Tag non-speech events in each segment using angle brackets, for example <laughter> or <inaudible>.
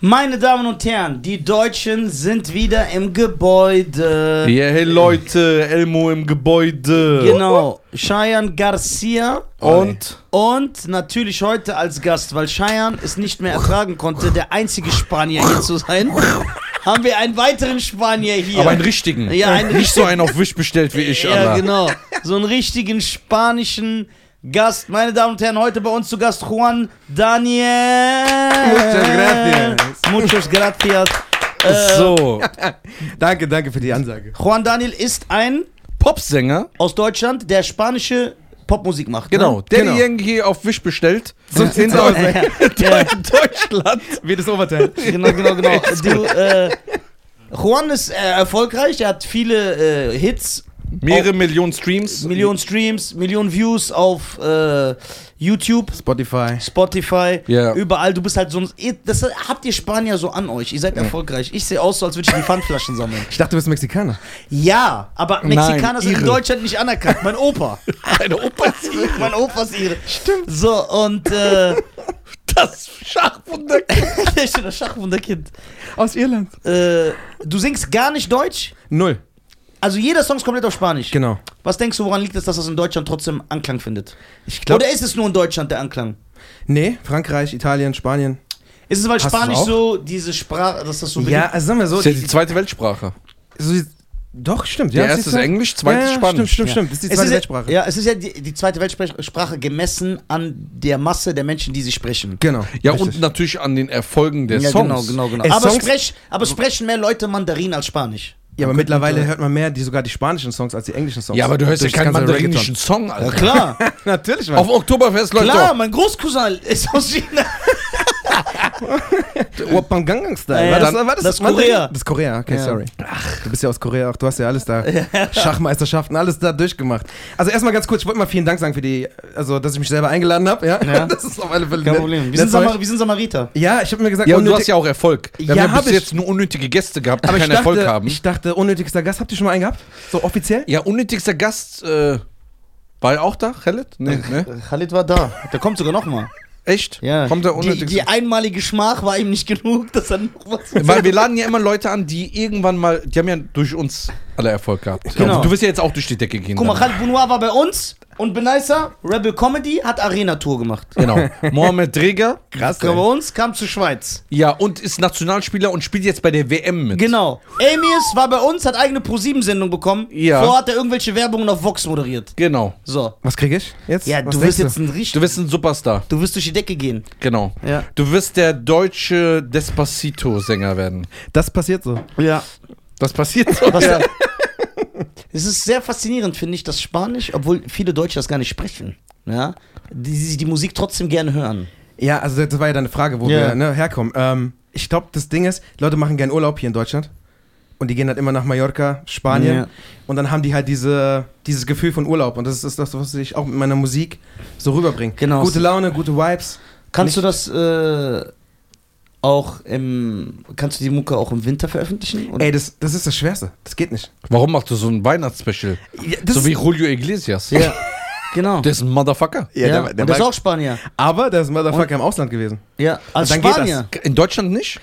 Meine Damen und Herren, die Deutschen sind wieder im Gebäude. Ja, hey Leute, Elmo im Gebäude. Genau. Cheyenne Garcia Und und natürlich heute als Gast, weil Cheyenne es nicht mehr ertragen konnte, der einzige Spanier hier zu sein, haben wir einen weiteren Spanier hier. aber einen richtigen. Ja, einen Nicht so einen auf Wisch bestellt wie ich, Ja, Alter. genau. So einen richtigen spanischen Gast. Meine Damen und Herren, heute bei uns zu Gast Juan Daniel. Muchas gracias. Muchas gracias. Äh, So, <laughs> Danke, danke für die Ansage. Juan Daniel ist ein Popsänger, aus Deutschland, der spanische Popmusik macht. genau, Ne? der Genau. die irgendwie auf Wisch bestellt. So in, sieht's <laughs> <laughs> Deu- aus. Ja, in Deutschland. Wie das Oberteil. genau, genau, genau. Du, äh, Juan ist äh, erfolgreich, er hat viele äh, Hits, Mehrere Millionen Streams. Millionen Streams, Millionen Views auf äh, YouTube. Spotify. Spotify, Ja. überall. Du bist halt so ein. Das habt ihr Spanier so an euch. Ihr seid erfolgreich. Ich sehe aus, so als würde ich die Pfandflaschen sammeln. Ich dachte, du bist Mexikaner. Ja, aber Nein, Mexikaner sind in Ire. Deutschland nicht anerkannt. Mein Opa. <laughs> Eine Opa ist <laughs> hier. mein Opa ist ihre. Stimmt. So, und äh, <laughs> Das Schachwunder. der ist schon das Schachwunderkind. Aus Irland. Äh, du singst gar nicht Deutsch? Null. Also jeder Song ist komplett auf Spanisch. Genau. Was denkst du, woran liegt es, dass das in Deutschland trotzdem Anklang findet? Ich glaube. Oder ist es nur in Deutschland der Anklang? Nee, Frankreich, Italien, Spanien. Ist es, weil Hast Spanisch so diese Sprache, dass das so Ja, also sagen wir so. Das ist ja die zweite Weltsprache. so die- doch, stimmt. Der ja, erste siehst du? ist Englisch, zweite ja, Spanisch. Stimmt, stimmt, Ja. stimmt. Das ist die Es zweite ist Weltsprache. Ja, es ist ja die, die zweite Weltsprache gemessen an der Masse der Menschen, die sie sprechen. Genau. Ja, richtig. und natürlich an den Erfolgen der ja, Songs. genau, genau, genau. Aber, Songs- sprech, aber sprechen mehr Leute Mandarin als Spanisch. Ja, aber mittlerweile hört man mehr die sogar die spanischen Songs als die englischen Songs. Ja, aber du hörst ja keinen mandarinischen Song, Ja, Alter. <laughs> klar. Reggaeton. <laughs> Natürlich, Mann. Auf Oktoberfest, Leute. klar, mein Großcousin ist aus China. Open Gangnam Style. Ja, war das- das, war das, das ist Mandarin? Korea. Das ist Korea, okay, Ja. sorry. Ach, du bist ja aus Korea, auch du hast ja alles da. <laughs> Schachmeisterschaften, alles da durchgemacht. Also erstmal ganz kurz, ich wollte mal vielen Dank sagen für die, also dass ich mich selber eingeladen habe. Ja? Ja. <laughs> Das ist auf alle Fälle Kein. Problem. Wir sind. Samar wir sind Samariter. Ja, ich habe mir gesagt, Ja, und du hast ja auch Erfolg. Wir Ja, haben ja bis ich. jetzt nur unnötige Gäste gehabt, die aber ich keinen dachte, Erfolg haben. ich dachte, unnötigster Gast, habt ihr schon mal einen gehabt? So offiziell? ja, unnötigster Gast, äh, war er auch da, Khaled? Nee, ne? Khalid war da. Der kommt sogar nochmal. Echt? Ja. Kommt der die, unnötigste? die einmalige Schmach war ihm nicht genug, dass er noch was. Weil wir <laughs> laden ja immer Leute an, die irgendwann mal, die haben ja durch uns alle Erfolg gehabt. Genau. Du wirst ja jetzt auch durch die Decke gehen. Guck mal, dann. Khalid Bounoir war bei uns und Benaisa, Rebel Comedy, hat Arena-Tour gemacht. Genau. <laughs> Mohamed Dreger, Krass. Kam bei uns, kam zur Schweiz. ja, und ist Nationalspieler und spielt jetzt bei der WM mit. Genau. Amius war bei uns, hat eigene Pro-7-Sendung bekommen. Ja. Vorher hat er irgendwelche Werbungen auf Vox moderiert. Genau. So. Was kriege ich jetzt? Ja, Was du wirst jetzt ein richtig. Du wirst ein Superstar. Du wirst durch die Decke gehen. Genau. Ja. Du wirst der deutsche Despacito-Sänger werden. Das passiert so. Ja. Das passiert so. Was ja. <laughs> Es ist sehr faszinierend, finde ich, dass Spanisch, obwohl viele Deutsche das gar nicht sprechen, ja, die, die die Musik trotzdem gerne hören. Ja, also das war ja deine Frage, wo Ja. wir ne, herkommen. Ähm, ich glaube, das Ding ist, Leute machen gern Urlaub hier in Deutschland. Und die gehen halt immer nach Mallorca, Spanien. Ja. Und dann haben die halt diese, dieses Gefühl von Urlaub. Und das ist das, was ich auch mit meiner Musik so rüberbringe. Genau. Gute Laune, gute Vibes. Kannst Nicht- du das äh, auch im, kannst du die Mucke auch im Winter veröffentlichen? Oder? Ey, das, das ist das Schwerste. Das geht nicht. Warum machst du so ein Weihnachtsspecial? Ja, So wie Julio Iglesias. ja, genau. <laughs> Der ist ein Motherfucker. Ja, Ja, der- und der der ist auch Spanier. Aber der ist ein Motherfucker im Ausland gewesen. Ja, als dann geht Spanier. In Deutschland nicht?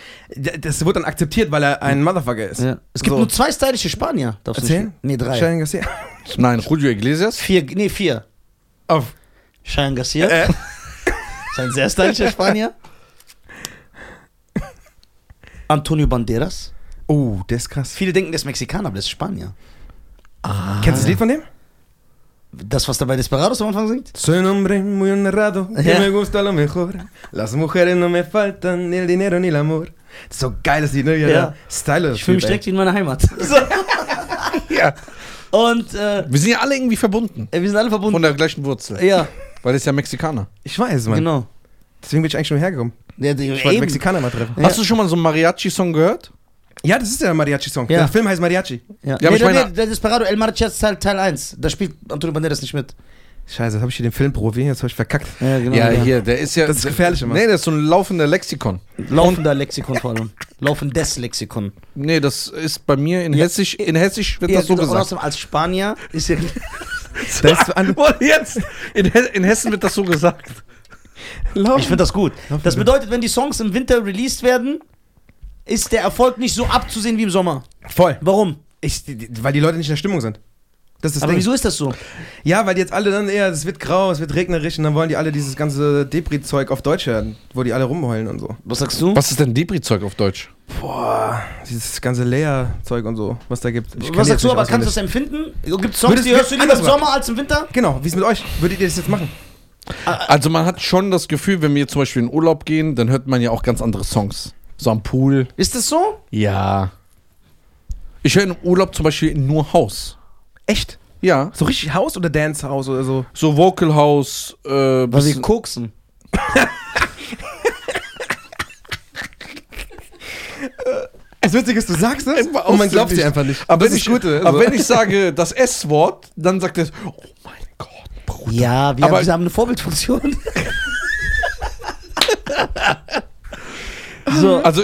Das wurde dann akzeptiert, weil er ein Motherfucker ist. Ja. Es gibt So. nur zwei stylische Spanier. Darfst du Erzähl? nicht? Nee, drei. Cheyenne Garcia. <laughs> Nein, Julio Iglesias. Vier, nee, vier. Auf. Cheyenne Garcia. Äh, <laughs> Ist ein sehr stylischer Spanier. Antonio Banderas. oh, der ist krass. Viele denken, der ist Mexikaner, aber der ist Spanier. Kennst du das Lied von dem? Das, was der bei Desperados am Anfang singt? Soy un hombre muy honrado, que Ja. me gusta lo mejor. Las mujeres no me faltan, ni el dinero ni el amor. Das ist so geiles Lied, ne? Ja. Ja. Style Ich fühle mich direkt wie in meiner Heimat. So. <laughs> Ja. Und äh, Wir sind ja alle irgendwie verbunden. wir sind alle verbunden. Von der gleichen Wurzel. ja, Weil er ist ja Mexikaner. Ich weiß, Mann. genau. Deswegen bin ich eigentlich schon hergekommen. Ja, die, Ich wollte. Mexikaner mal treffen. Ja. Hast du schon mal so einen Mariachi-Song gehört? Ja, das ist ja ein Mariachi-Song. Ja. Der Film heißt Mariachi. Ja, Ja, nee, aber ich der, meine- der, Desperado El Mariachis Teil, Teil 1. Da spielt Antonio Banderas nicht mit. Scheiße, habe ich hier den Filmprofi, jetzt habe ich verkackt. Ja, genau. Ja, hier, der ist ja. Das ist gefährlich immer. Nee, der ist so ein laufender Lexikon. Laufender Lexikon vor allem. Laufendes Lexikon. Nee, das ist bei mir in Hessisch, in Hessisch wird Ja, das so gesagt. außerdem als Spanier ist ja. Das ist an, <laughs> jetzt, in, He in Hessen wird das so gesagt. Lauf. Ich finde das gut. Das bedeutet, wenn die Songs im Winter released werden, ist der Erfolg nicht so abzusehen wie im Sommer. Voll. Warum? Ich, die- die- weil die Leute nicht in der Stimmung sind. Das ist das Aber Ding. wieso ist das so? Ja, weil jetzt alle dann eher, es wird grau, es wird regnerisch und dann wollen die alle dieses ganze Depri-Zeug auf Deutsch hören, wo die alle rumheulen und so. Was sagst du? Was ist denn Debris-Zeug auf Deutsch? Boah, dieses ganze Leer-Zeug und so, was da gibt. Was die sagst du, aber kannst du das empfinden? Gibt es Songs, Würdest die hörst du lieber im. Sommer als im Winter? Genau, wie ist mit euch? Würdet ihr das jetzt machen? Also man hat schon das Gefühl, wenn wir zum Beispiel in Urlaub gehen, dann hört man ja auch ganz andere Songs. So am Pool. Ist das so? Ja. Ich höre im Urlaub zum Beispiel nur House. Echt? Ja. So richtig Haus oder Dance-Haus oder so? So Vocal House. Äh, Weil wir bisschen- koksen. <laughs> Das Witzige ist, du sagst es und man glaubt dir einfach nicht. aber das wenn ist ich, Gute. aber also. wenn ich sage das S-Wort, dann sagt er, oh mein. Ja, wir, Aber- haben, wir haben eine Vorbildfunktion. so, Also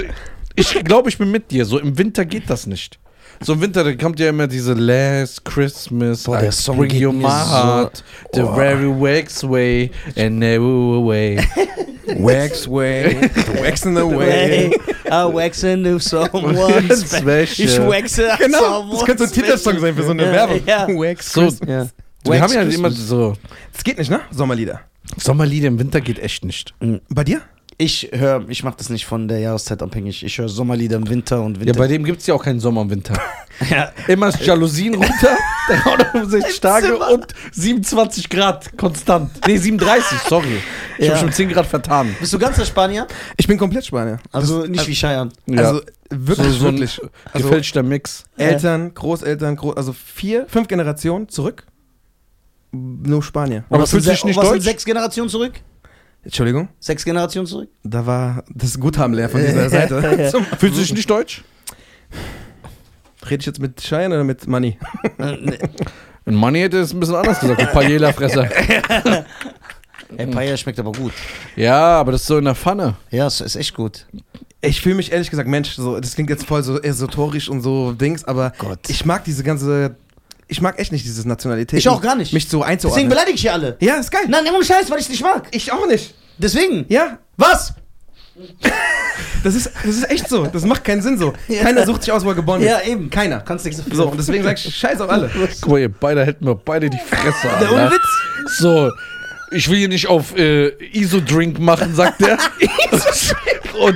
ich glaube, ich bin mit dir. So im Winter geht das nicht. So im Winter, da kommt ja immer diese Last Christmas, Boah, I der Song bring geht you mir my so- heart, the very wax way and never away. Wax way, waxing away. Hey, I wax into someone special. Ich waxe Genau, someone das könnte so ein Titelsong sein für so eine Werbung. ja. Wax So, Christmas. Ja. wir haben ja immer so Das geht nicht, ne? Sommerlieder. Sommerlieder im Winter geht echt nicht. Bei dir? Ich höre, ich mache das nicht von der Jahreszeit abhängig. Ich höre Sommerlieder im Winter und Ja, Winter. bei dem gibt es ja auch keinen Sommer und Winter. <laughs> Ja. Immer ist Jalousien runter, <laughs> 365 Tage und 27 Grad konstant. Nee, 37, sorry. Ich Ja. habe schon 10 Grad vertan. Bist du ganzer Spanier? Ich bin komplett Spanier. Also nicht wie Cheyenne. Ja. Also wirklich, so, so ein wirklich. Also gefälschter Mix. Eltern, Großeltern, Groß, also vier, fünf Generationen zurück. Nur Spanier. Aber was fühlst du dich nicht was sind deutsch? sechs Generationen zurück? Entschuldigung, Sechs Generationen zurück? da war das Guthaben leer von dieser Seite. <laughs> Fühlst du dich nicht deutsch? Rede ich jetzt mit Schein oder mit Money? Nee. Und Money hätte es ein bisschen anders gesagt. Du Paella-Fresser. <laughs> Ey, Paella schmeckt aber gut. Ja, aber das ist so in der Pfanne. Ja, es ist echt gut. Ich fühle mich ehrlich gesagt, Mensch, so, das klingt jetzt voll so esoterisch und so Dings, aber Gott. ich mag diese ganze, ich mag echt nicht dieses Nationalität. Ich auch gar nicht. Mich so Deswegen einzuordnen. beleidige ich hier alle. ja, ist geil. Nein, ohne Scheiß, weil ich es nicht mag. Ich auch nicht. Deswegen. Ja, Was? <laughs> das ist, das ist echt so. Das macht keinen Sinn so. <laughs> Ja. Keiner sucht sich aus, wo er geboren Ja, ist. eben. Keiner. Kannst nichts dafür So, und deswegen sag ich <laughs> Scheiß auf alle. Guck mal, ihr beide hätten mir beide die Fresse an. Der ja. Witz. So, ich will hier nicht auf äh, ISO-Drink machen, sagt er. Und,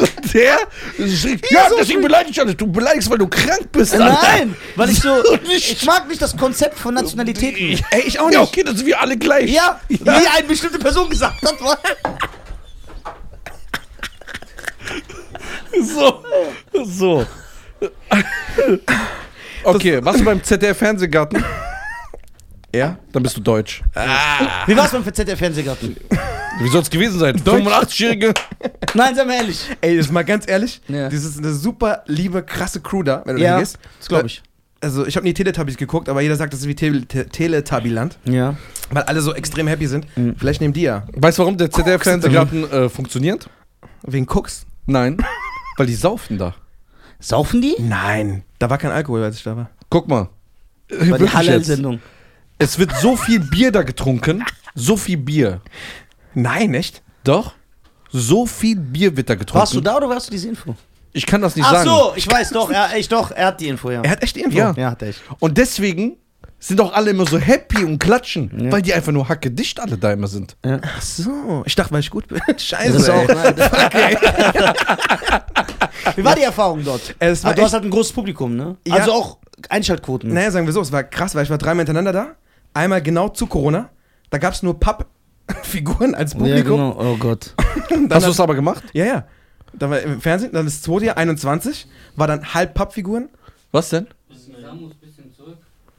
und der ja, deswegen beleidige ich alle. Du beleidigst, weil du krank bist. Alter. Nein, weil ich so. <laughs> Ich mag nicht das Konzept von Nationalitäten. Ey, ich auch Ja, nicht. okay, das sind wir alle gleich. Ja, wie eine bestimmte Person gesagt hat. <laughs> So. So. Okay, was du beim ZDF-Fernsehgarten? <laughs> Ja? Dann bist du deutsch. Wie war's beim ZDF Fernsehgarten? Wie soll es gewesen sein? 85-Jährige? Nein, sei mal ehrlich. Ey, das ist mal ganz ehrlich. Ja. Das ist eine super liebe, krasse Crew da, wenn du Ja, da gehst. das glaube ich. Also, ich habe nie Teletubbies geguckt, aber jeder sagt, das ist wie Te Teletubbyland, Ja. weil alle so extrem happy sind. Vielleicht nehmen die ja. Weißt du, warum der ZDF-Fernsehgarten äh, funktioniert? Wegen Cooks? Nein. <laughs> Weil die saufen da. Saufen die? Nein. Da war kein Alkohol, als ich da war. Guck mal. Bei der Wirklich jetzt. Halal-Sendung. Es wird so viel Bier da getrunken. So viel Bier. Nein, echt? Doch. So viel Bier wird da getrunken. Warst du da oder warst du diese Info? Ich kann das nicht Ach sagen. so, ich weiß doch, er, ich doch, er hat die Info, ja. Er hat echt die Info. Ja. Ja, hat er echt. Und deswegen sind auch alle immer so happy und klatschen, Ja. weil die einfach nur hacke dicht alle da immer sind. Ach so. Ich dachte, weil ich gut bin. <laughs> Scheiße. Das ist auch, <laughs> nein, das, Wie war die Erfahrung dort? Es war Aber du hast halt ein großes Publikum, ne? Ja. Also auch Einschaltquoten. naja, sagen wir so, es war krass, weil ich war dreimal hintereinander da. Einmal genau zu Corona. Da gab es nur Pappfiguren als ja, Publikum. genau. Oh Gott. <laughs> Hast du es aber gemacht? Ja, ja. Da war im Fernsehen, dann das zweite Jahr 21, war dann halb Pappfiguren. Was denn? Samus bisschen zurück.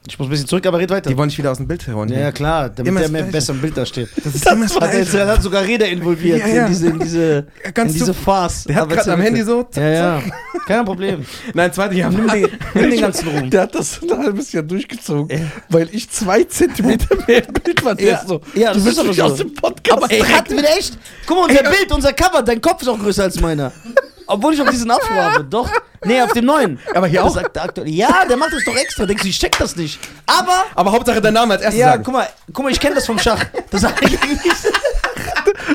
Ich muss ein bisschen zurück, aber red weiter. Die wollen nicht wieder aus dem Bild heron. ja, ja, klar, damit Immer der das mehr besser im Bild da steht. Das ist <laughs> immer das Hat jetzt, hat sogar Räder involviert Ja, ja. in diese, in diese, Ganz in diese Farce. Der hat gerade am. Handy so. zack, Ja, ja. Kein Problem. <laughs> Nein, zweite Jahr. Nimm den, <laughs> nimm den ganzen Ruhm. Der hat das ein halbes Jahr durchgezogen, Ja. weil ich zwei Zentimeter mehr im Bild war. Ja. ist so, Ja, das du willst ist aber mich so. aus dem Podcast Aber ey, hat wieder echt. Guck mal, unser Bild, unser Cover, dein Kopf ist auch größer als meiner. Obwohl ich auch diesen Afro habe. <laughs> Doch. Nee, auf dem neuen. Aber hier Das auch? Sagt der aktuell. Ja, der macht das doch extra. Denkst du, ich check das nicht. Aber. Aber Hauptsache dein Name als erstes Ja, sagen. guck mal, guck mal, ich kenne das vom Schach. Das sag ich nicht.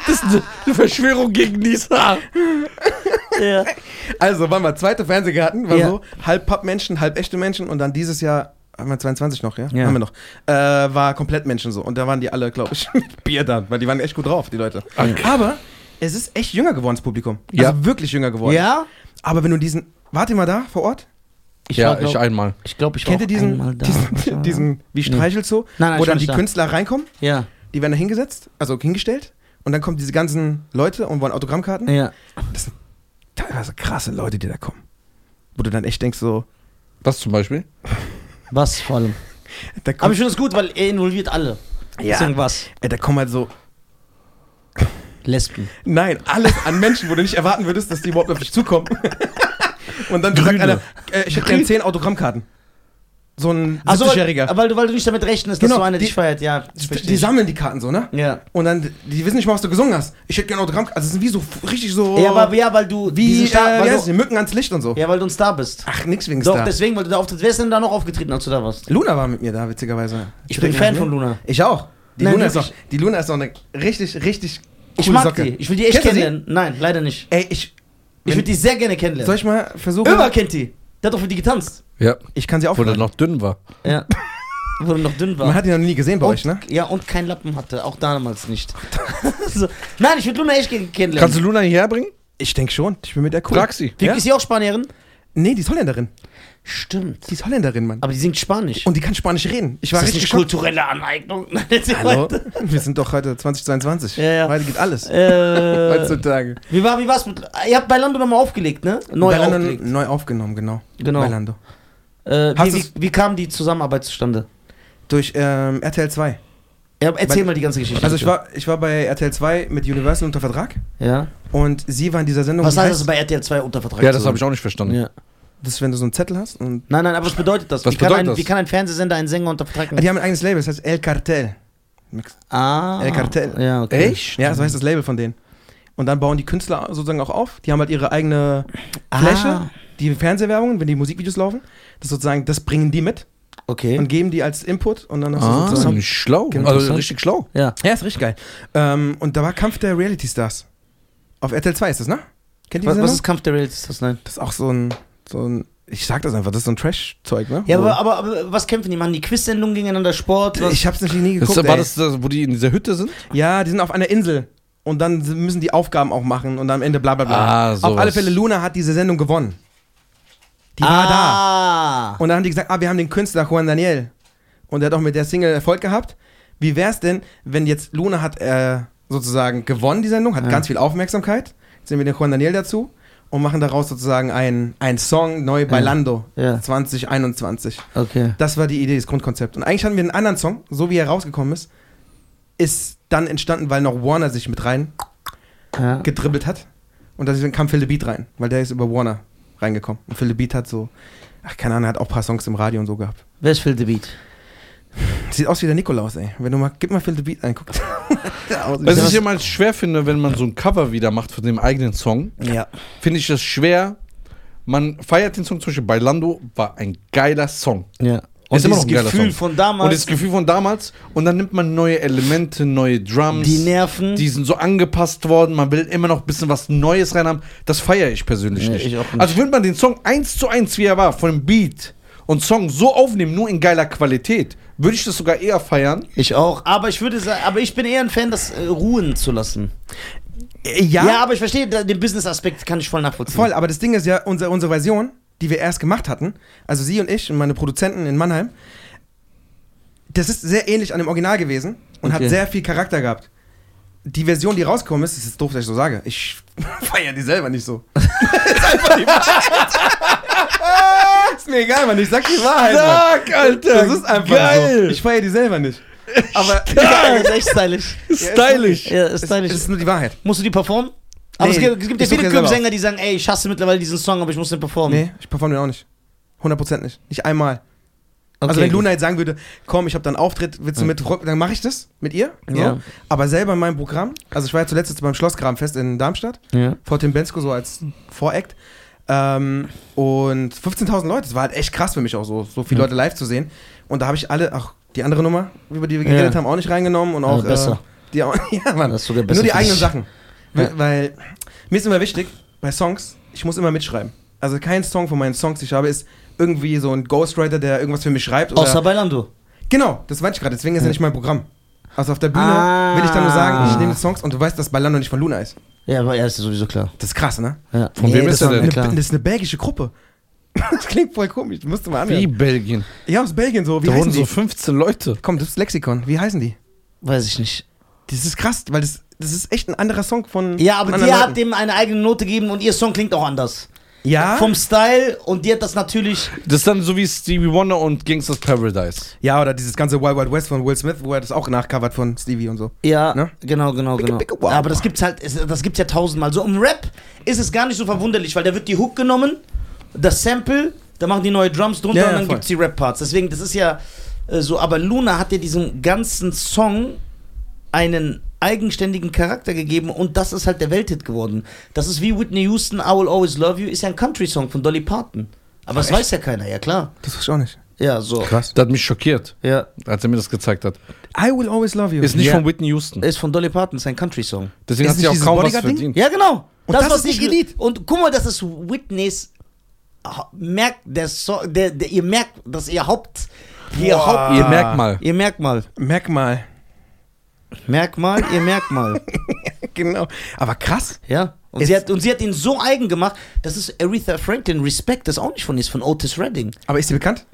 Das ist eine, Verschwörung gegen Nisa. Ja. Also, waren wir zweite Fernsehgarten, war Ja. so halb Pappmenschen, halb echte Menschen und dann dieses Jahr, haben wir 22 noch, ja? Ja. Haben wir noch. Äh, war komplett Menschen so. Und da waren die alle, glaube ich, <laughs> mit Bier da, weil die waren echt gut drauf, die Leute. Aber es ist echt jünger geworden, das Publikum. Also Ja. wirklich jünger geworden. ja? Aber wenn du diesen, wart ihr mal da vor Ort? Ich ja, war, glaub, ich einmal. ich glaube, ich Kennt ihr diesen, einmal da. diesen, <laughs> diesen wie Streichelt so, Nein, nein, wo dann die da. Künstler reinkommen, Ja, die werden da hingesetzt, also hingestellt und dann kommen diese ganzen Leute und wollen Autogrammkarten. ja. Teilweise krasse Leute, die da kommen. Wo du dann echt denkst so, Was zum Beispiel? Was vor allem. <laughs> da Aber ich finde es gut, weil er involviert alle. Ja. Deswegen was? ey, da kommen halt so, Lesben. nein, alles an Menschen, wo du nicht erwarten würdest, dass die überhaupt auf dich zukommen. <laughs> und dann sagt Grüne. einer, äh, ich hätte gerne 10 Autogrammkarten. So ein Also, 70-Jähriger. weil, du- weil du nicht damit rechnest, dass Genau, so einer die- dich feiert. Ja, Die, die sammeln die Karten so, ne? Ja. Und dann, die wissen nicht mal, was du gesungen hast. Ich hätte gerne Autogramm. Also, es sind wie so, richtig so. Ja, aber, ja, weil du wie, äh, Star, wie weil heißt du, Mücken ans Licht und so. ja, weil du ein Star bist. Ach, nix wegen Doch, Star. deswegen, weil du da auftrittst. Wer ist denn da noch aufgetreten, als du da warst? Luna war mit mir da, witzigerweise. Ich bin Fan von Luna. Ich auch. Die, Nein, Luna, ist auch, die Luna ist auch eine richtig, richtig Ich mag Socke. die. Ich will die echt Kennst du sie? kennenlernen. Nein, leider nicht. Ey, ich. Ich würde die sehr gerne kennenlernen. Soll ich mal versuchen? Ömer kennt die. Der hat doch für die getanzt. Ja. Ich kann sie Wo der aufhören. noch dünn war. Ja. Wo er noch dünn war. Man hat ihn noch nie gesehen bei und, euch, ne? Ja, und kein Lappen hatte. Auch damals nicht. <laughs> so. Nein, ich würde Luna echt gerne kennenlernen. Kannst du Luna hierher bringen? Ich denke schon. Ich bin mit der cool. Frag sie. Wie Ja? ist sie auch Spanierin? Nee, die ist Holländerin. Stimmt. Die ist Holländerin, Mann. Aber die singt Spanisch. Und die kann Spanisch reden. Ich war ist das richtig nicht kulturelle Aneignung? <laughs> Hallo? Wir sind doch heute 2022. Ja, ja. Heute geht alles. Äh, <laughs> Heutzutage. wie war, wie war's mit, ihr habt bei Lando nochmal aufgelegt, ne? Neu Bei Lando aufgelegt. Neu aufgenommen, genau. Genau. Bei Lando. Äh, wie, wie, wie kam die Zusammenarbeit zustande? Durch ähm, RTL 2. Ja, erzähl Bei- mal die ganze Geschichte. Also ich war, ich war bei RTL 2 mit Universal unter Vertrag Ja. und sie war in dieser Sendung. Was heißt das bei RTL 2 unter Vertrag? Ja, das habe ich auch nicht verstanden. Ja. Das ist, wenn du so einen Zettel hast und. Nein, nein, aber was bedeutet das? Was wie, kann bedeutet ein, das? wie kann ein Fernsehsender einen Sänger unter Vertrag Ah, nehmen? Die haben ein eigenes Label, das heißt El Cartel. Ah. El Cartel. Ja, okay. Echt? Ja, so heißt das Label von denen. Und dann bauen die Künstler sozusagen auch auf. Die haben halt ihre eigene Fläche, Ah. die Fernsehwerbungen, wenn die Musikvideos laufen. Das sozusagen, das bringen die mit Okay. und geben die als Input und dann hast du Ah, sozusagen. schlau. Genau. Also richtig schlau. Ja. Ja, ist richtig geil. Ähm, und da war Kampf der Reality Stars. Auf RTL 2 ist das, ne? Kennt ihr Was, was ist Kampf der Reality Stars? Nein. Das ist auch so ein, so ein, ich sag das einfach, das ist so ein Trash-Zeug, ne? Ja, aber, aber, aber was kämpfen die? Machen die Quiz-Sendungen gegeneinander Sport? Was? ich hab's natürlich nie Das, geguckt. war ey. das, das, wo die in dieser Hütte sind? Ja, die sind auf einer Insel. Und dann müssen die Aufgaben auch machen und am Ende bla bla bla. Ah, auf alle Fälle, Luna hat diese Sendung gewonnen. Die war da. ah. Und dann haben die gesagt, ah, wir haben den Künstler Juan Daniel. Und der hat auch mit der Single Erfolg gehabt. Wie wär's denn, wenn jetzt Luna hat äh, sozusagen gewonnen, die Sendung, hat Ja. ganz viel Aufmerksamkeit. Jetzt nehmen wir den Juan Daniel dazu und machen daraus sozusagen einen Song neu bei Ja. Lando Ja. 2021. Okay. Das war die Idee, das Grundkonzept. Und eigentlich hatten wir einen anderen Song, so wie er rausgekommen ist, ist dann entstanden, weil noch Warner sich mit rein Ja. gedribbelt hat. Und deswegen kam Phil the Beat rein, weil der ist über Warner reingekommen. Und Phil the Beat hat so, ach keine Ahnung, er hat auch ein paar Songs im Radio und so gehabt. Wer ist Phil the Beat? Sieht aus wie der Nikolaus, ey. Wenn du mal, gib mal Phil the Beat Was was- ich immer schwer finde, wenn man so ein Cover wieder macht von dem eigenen Song, ja. finde ich das schwer. Man feiert den Song zum Beispiel bei Lando, war ein geiler Song. Ja. Ist noch ein dieses Gefühl von damals, Und das Gefühl von damals, und dann nimmt man neue Elemente, neue Drums. die Nerven. Die sind so angepasst worden, man will immer noch ein bisschen was Neues rein haben. Das feiere ich persönlich Nee, nicht. ich nicht. Also würde man den Song eins zu eins, wie er war, von dem Beat und Song so aufnehmen, nur in geiler Qualität, würde ich das sogar eher feiern. ich auch. Aber ich würde sagen, aber ich bin eher ein Fan, das äh, ruhen zu lassen. Äh, Ja, Ja, aber ich verstehe den Business-Aspekt, kann ich voll nachvollziehen. voll. Aber das Ding ist ja, unsere, unsere Version, die wir erst gemacht hatten, also sie und ich und meine Produzenten in Mannheim, das ist sehr ähnlich an dem Original gewesen und Okay. hat sehr viel Charakter gehabt. Die Version, die rausgekommen ist, ist jetzt doof, dass ich so sage. Ich <laughs> feiere die selber nicht so. <laughs> ist einfach die Wahrheit. ist mir egal, Mann. Ich sag die Wahrheit. Sag, Alter! Das ist einfach geil! so. Ich feiere die selber nicht. <laughs> Aber Ja, das ist echt stylisch. Stylisch! Ja, ist stylisch. es ist nur die Wahrheit. Musst du die performen? Aber Nee, es gibt, es gibt ja viele ja Clubsänger, die sagen, ey, ich hasse mittlerweile diesen Song, aber ich muss den performen. Nee, ich performe den auch nicht. 100% nicht. Nicht einmal. Okay, also wenn. Luna jetzt sagen würde, komm, ich habe da einen Auftritt, willst du mit, dann mache ich das mit ihr. So. Ja. Aber selber in meinem Programm, also ich war ja zuletzt jetzt beim Schlossgrabenfest in Darmstadt, Ja. vor Tim Bensko so als Voract. Ähm, und 15.000 Leute, das war halt echt krass für mich auch so, so viele Ja. Leute live zu sehen. Und da habe ich alle, auch die andere Nummer, über die wir Ja. geredet haben, auch nicht reingenommen und auch besser. Äh, die auch, <laughs> ja, Mann. Das ist sogar besser Nur die eigenen. Sachen. Ja. Weil mir ist immer wichtig, bei Songs, ich muss immer mitschreiben. Also kein Song von meinen Songs, die ich habe, ist irgendwie so ein Ghostwriter, der irgendwas für mich schreibt. Oder Außer bei Lando. Genau, das weiß ich gerade, deswegen ist er nicht mein Programm. Also auf der Bühne Ah. will ich dann nur sagen, ich nehme die Songs und du weißt, dass Ballando nicht von Luna ist. Ja, aber er ist ja sowieso klar. Das ist krass, ne? Ja. Von wem das ist er denn? Eine, Klar. das ist eine belgische Gruppe. <laughs> Das klingt voll komisch, musst du mal Wie anhören. Belgien. Ja, aus Belgien so. Wie Da heißen wurden die? so 15 Leute. Komm, das ist Lexikon. Wie heißen die? Weiß ich nicht. Das ist krass, weil das, das ist echt ein anderer Song von. Ja, aber von die hat dem eine eigene Note gegeben und ihr Song klingt auch anders. Ja? Vom Style und die hat das natürlich. Das ist dann so wie Stevie Wonder und Gangsters Paradise. ja, oder dieses ganze Wild Wild West von Will Smith, wo er das auch nachcovert von Stevie und so. Ja, Ne? genau, genau, Bicke, genau. bicke, wow. Aber das gibt's halt, es- das gibt's ja tausendmal. So im Rap ist es gar nicht so verwunderlich, weil da wird die Hook genommen, das Sample, da machen die neue Drums drunter Ja, ja, und dann voll. gibt's die Rap-Parts. Deswegen, das ist ja äh, so, aber Luna hat ja diesem ganzen Song einen eigenständigen Charakter gegeben und das ist halt der Welthit geworden. Das ist wie Whitney Houston, I Will Always Love You, ist ja ein Country-Song von Dolly Parton. Aber das weiß ja keiner, ja klar. Das wusste ich auch nicht. Ja, so. Krass. Das hat mich schockiert, Ja, als er mir das gezeigt hat. I will always love you. Ist nicht Ja. von Whitney Houston. ist von Dolly Parton, ist ein Country-Song. Deswegen Ist hat sie auch kaum was verdient. Ja, genau. Und das ist nicht Lied. Und guck mal, das ist Whitneys. Merkt, der so der, der, ihr merkt, dass ihr Haupt. Ihr. Haupt. Ihr. Merkmal. Ihr Merkmal. Merkmal. Merkmal, ihr Merkmal. <laughs> genau. Aber krass. Ja. Und sie, hat, und sie hat ihn so eigen gemacht, das ist Aretha Franklin. Respect, das ist auch nicht von ihr, ist von Otis Redding. Aber ist die bekannt?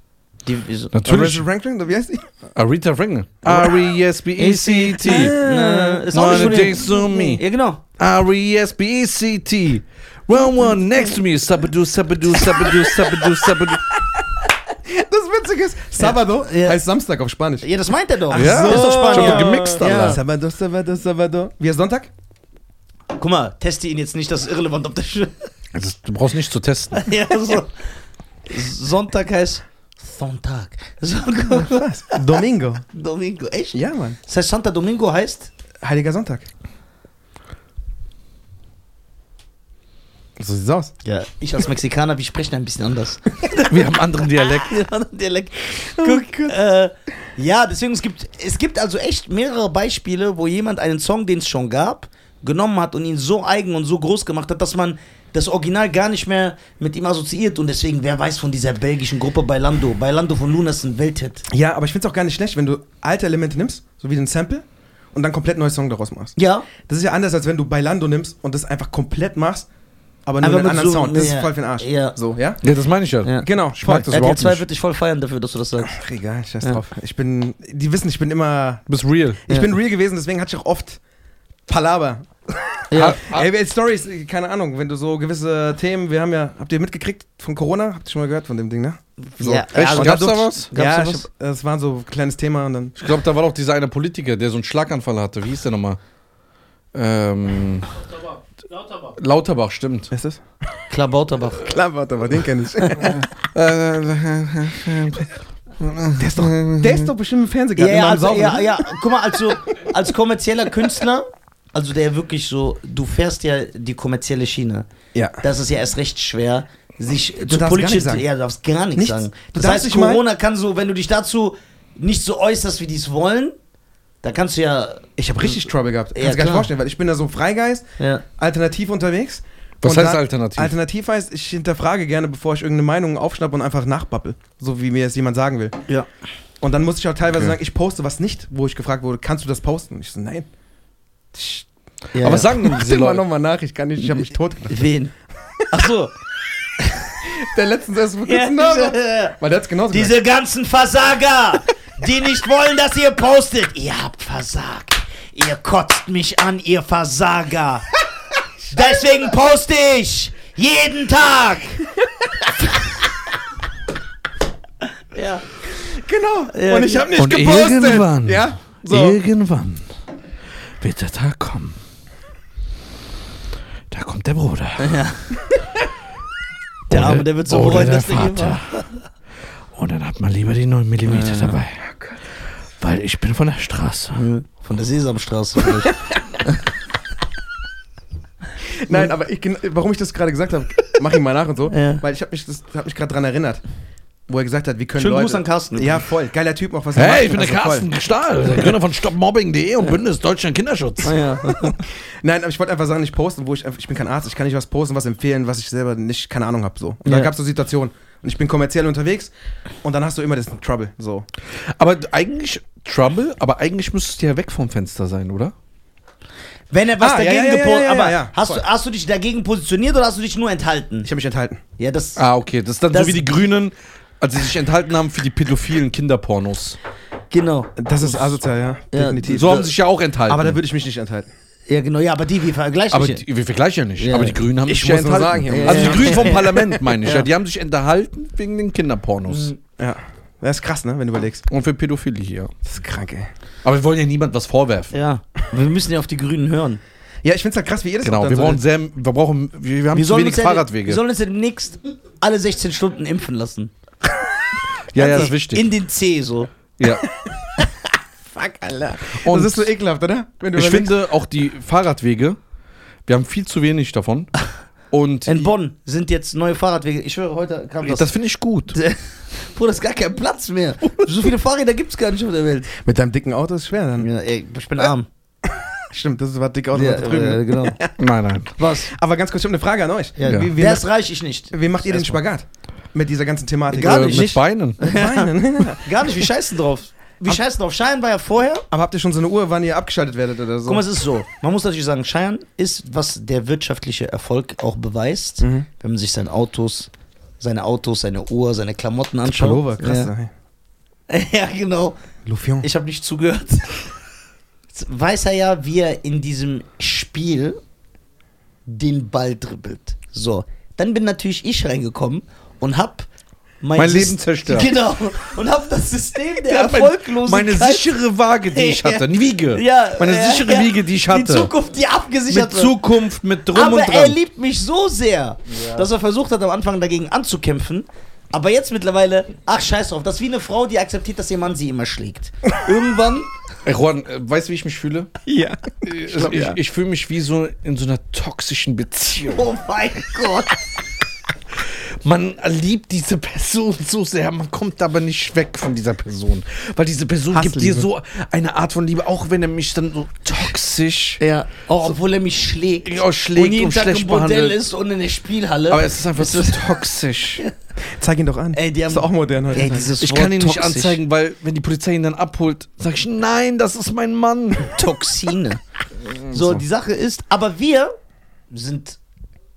Die, so, Natürlich. Aretha Franklin, wie heißt die? Aretha Franklin. R-E-S-B-E-C-T. äh, ist auch nicht von ihr. to me. Ja, genau. R-E-S-B-E-C-T. One one next to me. Sabadu, sabadu, sabadu, sabadu, sabadu. <laughs> Das Witzige ist, Sabado Ja. heißt Samstag auf Spanisch. Ja, das meint er doch. Ja. das ist doch Spanier. Schon gemixt, ja. Alter. Sabado, Sabado, Sabado. Wie heißt Sonntag? Guck mal, teste ihn jetzt nicht, das ist irrelevant, ob der Sch Das, du brauchst nicht zu testen. <laughs> Ja, so. Sonntag heißt Sonntag. So? Domingo. Domingo, echt? Ja, Mann. Das heißt, Santa Domingo heißt? Heiliger Sonntag. So sieht's aus. Ja. Ich als Mexikaner, wir sprechen ein bisschen anders. <laughs> Wir haben einen anderen Dialekt. <laughs> Wir haben einen Dialekt. Guck, äh, ja, deswegen, es gibt, es gibt also echt mehrere Beispiele, wo jemand einen Song, den es schon gab, genommen hat und ihn so eigen und so groß gemacht hat, dass man das Original gar nicht mehr mit ihm assoziiert und deswegen, wer weiß von dieser belgischen Gruppe Bailando. Bailando von Luna ist ein Welthit. Ja, aber ich find's auch gar nicht schlecht, wenn du alte Elemente nimmst, so wie den Sample, und dann komplett neues Song daraus machst. Ja, Das ist ja anders, als wenn du Bailando nimmst und das einfach komplett machst, aber nur einen anderen so- Sound. Das ja, ist voll für den Arsch. ja. So, ja? Ja, das meine ich ja. Ja. Genau, Ich mag das RTL überhaupt 2 nicht. wird dich voll feiern dafür, dass du das sagst. Ach, egal, scheiß Ja. drauf. Ich bin, die wissen, ich bin immer, Du bist real. ich Ja. bin real gewesen, deswegen hatte ich auch oft Palaber. Ja. Ey, Stories, keine Ahnung, wenn du so gewisse Themen, wir haben ja, habt ihr mitgekriegt von Corona? Habt ihr schon mal gehört von dem Ding, ne? So. Ja, Echt? also Gab's da was? Gab's ja, da was? hab, das war so ein kleines Thema und dann. Ich glaube, da war doch dieser eine Politiker, der so einen Schlaganfall hatte. Wie hieß der nochmal? Ähm, Lauterbach. Lauterbach, stimmt. Wer ist das? Klar, Bauterbach. <laughs> Klar, warte mal, den kenne ich. <laughs> Der ist doch, der ist doch bestimmt im Fernsehen Ja, also, Saufen, ja, ne? ja, guck mal, also als kommerzieller Künstler, also der wirklich so, du fährst ja die kommerzielle Schiene. ja. Das ist ja erst recht schwer, sich zu politisch. nichts sagen. Ja, du darfst gar nichts Nichts. sagen. Du Das heißt, Corona kann so, wenn du dich dazu nicht so äußerst, wie die es wollen, dann kannst du ja. Ich habe richtig Trouble gehabt. Kannst Ja, du gar nicht vorstellen, weil ich bin da so Freigeist, ja. alternativ unterwegs. Was Und heißt da- alternativ? Alternativ heißt, ich hinterfrage gerne, bevor ich irgendeine Meinung aufschnappe und einfach nachbabbel. So wie mir es jemand sagen will. Ja. Und dann muss ich auch teilweise Okay. sagen, ich poste was nicht, wo ich gefragt wurde, kannst du das posten? Ich so, nein. Ja. Aber was sagen <laughs> diese mal nochmal nach, ich kann nicht, ich habe mich tot gedacht. Wen? Ach so. <laughs> Der letztens erst vor Ja, kurzem da war. diese, Weil der hat's genauso diese ganzen Versager, die nicht wollen, dass ihr postet. Ihr habt versagt. Ihr kotzt mich an, ihr Versager. <laughs> Deswegen poste ich jeden Tag. <laughs> ja. Genau. Ja, und ich habe nicht Und gepostet. irgendwann, Ja? So. irgendwann wird der Tag kommen. Da kommt der Bruder. Der Arme, der wird so bereuen, der dass der hier war. Und dann hat man lieber die 9 mm dabei. Weil ich bin von der Straße. Von der Sesamstraße. <laughs> Nein, aber ich, warum ich das gerade gesagt habe, mach ihn mal nach und so, Ja. weil ich habe mich, das- hab mich gerade dran erinnert. Wo er gesagt hat, wie können Schönen Leute... Gruß an Carsten. Ja, voll. Geiler Typ auch, was er Hey, macht. ich bin der Also voll. Carsten Stahl, der Gründer von StopMobbing.de und Bündnis Deutschland Kinderschutz. Ah, ja. <laughs> Nein, aber ich wollte einfach Sachen nicht posten, wo ich einfach, ich bin kein Arzt, ich kann nicht was posten, was empfehlen, was ich selber nicht, keine Ahnung habe. So. Und da Ja. gab es so Situationen. Und ich bin kommerziell unterwegs und dann hast du immer das Trouble. So. Aber eigentlich Trouble, aber eigentlich müsstest du ja weg vom Fenster sein, oder? Wenn er was Ah, dagegen ja, ja, gepostet ja, ja, aber ja, hast, voll. du, hast du dich dagegen positioniert oder hast du dich nur enthalten? Ich habe mich enthalten. Ja, das. Ah, okay. Das ist dann Das- so wie die Grünen, als sie sich enthalten haben für die pädophilen Kinderpornos. Genau. Das ist asozial, ja. Ja, Definitiv. So haben sie sich ja auch enthalten. aber da würde ich mich nicht enthalten. Ja, genau. Ja, aber die, wir vergleichen aber nicht. die, wir vergleichen ja nicht. Ja. Aber die Grünen haben Ich sich ja enthalten. sagen, hier- also die Grünen vom Parlament, meine ich. <laughs> Ja. Ja. Die haben sich enthalten wegen den Kinderpornos. Ja. Das ist krass, ne, wenn du überlegst. Und für Pädophilie hier. Das ist krank, ey. Aber wir wollen ja niemand was vorwerfen. Ja, wir müssen ja auf die Grünen hören. Ja, ich find's halt krass, wie ihr das Genau, wir so- brauchen sehr, wir brauchen, wir, wir haben Wir zu wenig uns ja, Fahrradwege. wir sollen uns ja demnächst alle 16 Stunden impfen lassen. Ja, ja, das ist wichtig. In den C so. ja. <laughs> Fuck, Alter. Und das ist so ekelhaft, oder? Wenn du ich überlegst. finde auch die Fahrradwege, wir haben viel zu wenig davon. Und In Bonn sind jetzt neue Fahrradwege. Ich schwöre, heute kam das. das finde ich gut. <laughs> Bruder, ist gar kein Platz mehr. <laughs> So viele Fahrräder gibt es gar nicht auf der Welt. Mit deinem dicken Auto ist schwer dann. Ja, ey, ich bin arm. Stimmt, das war dick Auto Ja, da drüben. äh, genau. Nein, nein. Was? Aber ganz kurz, ich habe eine Frage an euch. Ja, Ja. Wie, wie, Der macht, ist reich, ich nicht. wie macht ihr den. Spagat? Mit dieser ganzen Thematik. Gar Äh, nicht. Mit Beinen. Weinen. Gar nicht, wir <laughs> scheißen drauf. Wir scheißen drauf. Schein war ja vorher. Aber habt ihr schon so eine Uhr, wann ihr abgeschaltet werdet oder so? Guck mal, es ist so. Man muss natürlich sagen, Scheiern ist, was der wirtschaftliche Erfolg auch beweist, Mhm. wenn man sich seine Autos, seine Autos, seine Uhr, seine Klamotten anschaut. Pullover, krass. Ja, <laughs> ja genau. Lufion. Ich habe nicht zugehört. Jetzt weiß er ja, wie er in diesem Spiel den Ball dribbelt. So, dann bin natürlich ich reingekommen und hab mein, Mein Leben zerstört. Genau. Und hab das System der <laughs> Ja, Erfolglosigkeit. Meine sichere Waage, die ich hatte. Eine Wiege. <laughs> ja, Meine ja, sichere ja, Wiege, die ich Die hatte. Zukunft, die abgesichert Mit. Zukunft, mit drum Aber und er dran. liebt mich so sehr, dass er versucht hat, am Anfang dagegen anzukämpfen. Aber jetzt mittlerweile, ach scheiß drauf, das ist wie eine Frau, die akzeptiert, dass ihr Mann sie immer schlägt. <laughs> Irgendwann, Ey, Juan, äh, weißt du, wie ich mich fühle? Ja. Ich, glaub, ich, ja. ich fühle mich wie so in so einer toxischen Beziehung. oh mein Gott. Man liebt diese Person so sehr, man kommt aber nicht weg von dieser Person. Weil diese Person gibt dir Hassliebe. so eine Art von Liebe, auch wenn er mich dann so toxisch Ja, oh, obwohl er mich schlägt. Ja, schlägt und jeden und Tag schlecht im Bordell behandelt. ist und in der Spielhalle. Aber es ist einfach so toxisch. <laughs> Zeig ihn doch an. Ey, die haben- ist doch auch modern heute. Ey, dieses Ich Wort kann ihn nicht toxisch. anzeigen, weil wenn die Polizei ihn dann abholt, sag ich, nein, das ist mein Mann. <laughs> Toxine. <laughs> so, die Sache ist, aber wir sind,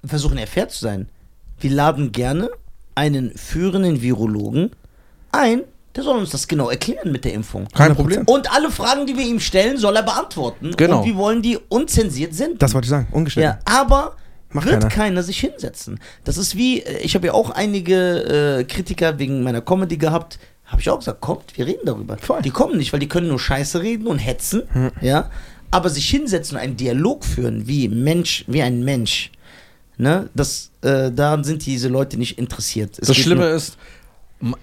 versuchen ja fair zu sein. Wir laden gerne einen führenden Virologen ein, der soll uns das genau erklären mit der Impfung. Kein 100%. Problem. Und alle Fragen, die wir ihm stellen, soll er beantworten. Genau. Und wir wollen die unzensiert senden. Das wollte ich sagen, ungestellt. Ja, aber Macht wird keiner. keiner. sich hinsetzen. Das ist wie, äh, ich habe ja auch einige äh, Kritiker wegen meiner Comedy gehabt. Habe ich auch gesagt, kommt, wir reden darüber. Voll. Die kommen nicht, weil die können nur Scheiße reden und hetzen, ja. Aber sich hinsetzen und einen Dialog führen, wie Mensch, wie ein Mensch, ne, das, äh, daran sind diese Leute nicht interessiert. Es Das Schlimme nur- ist,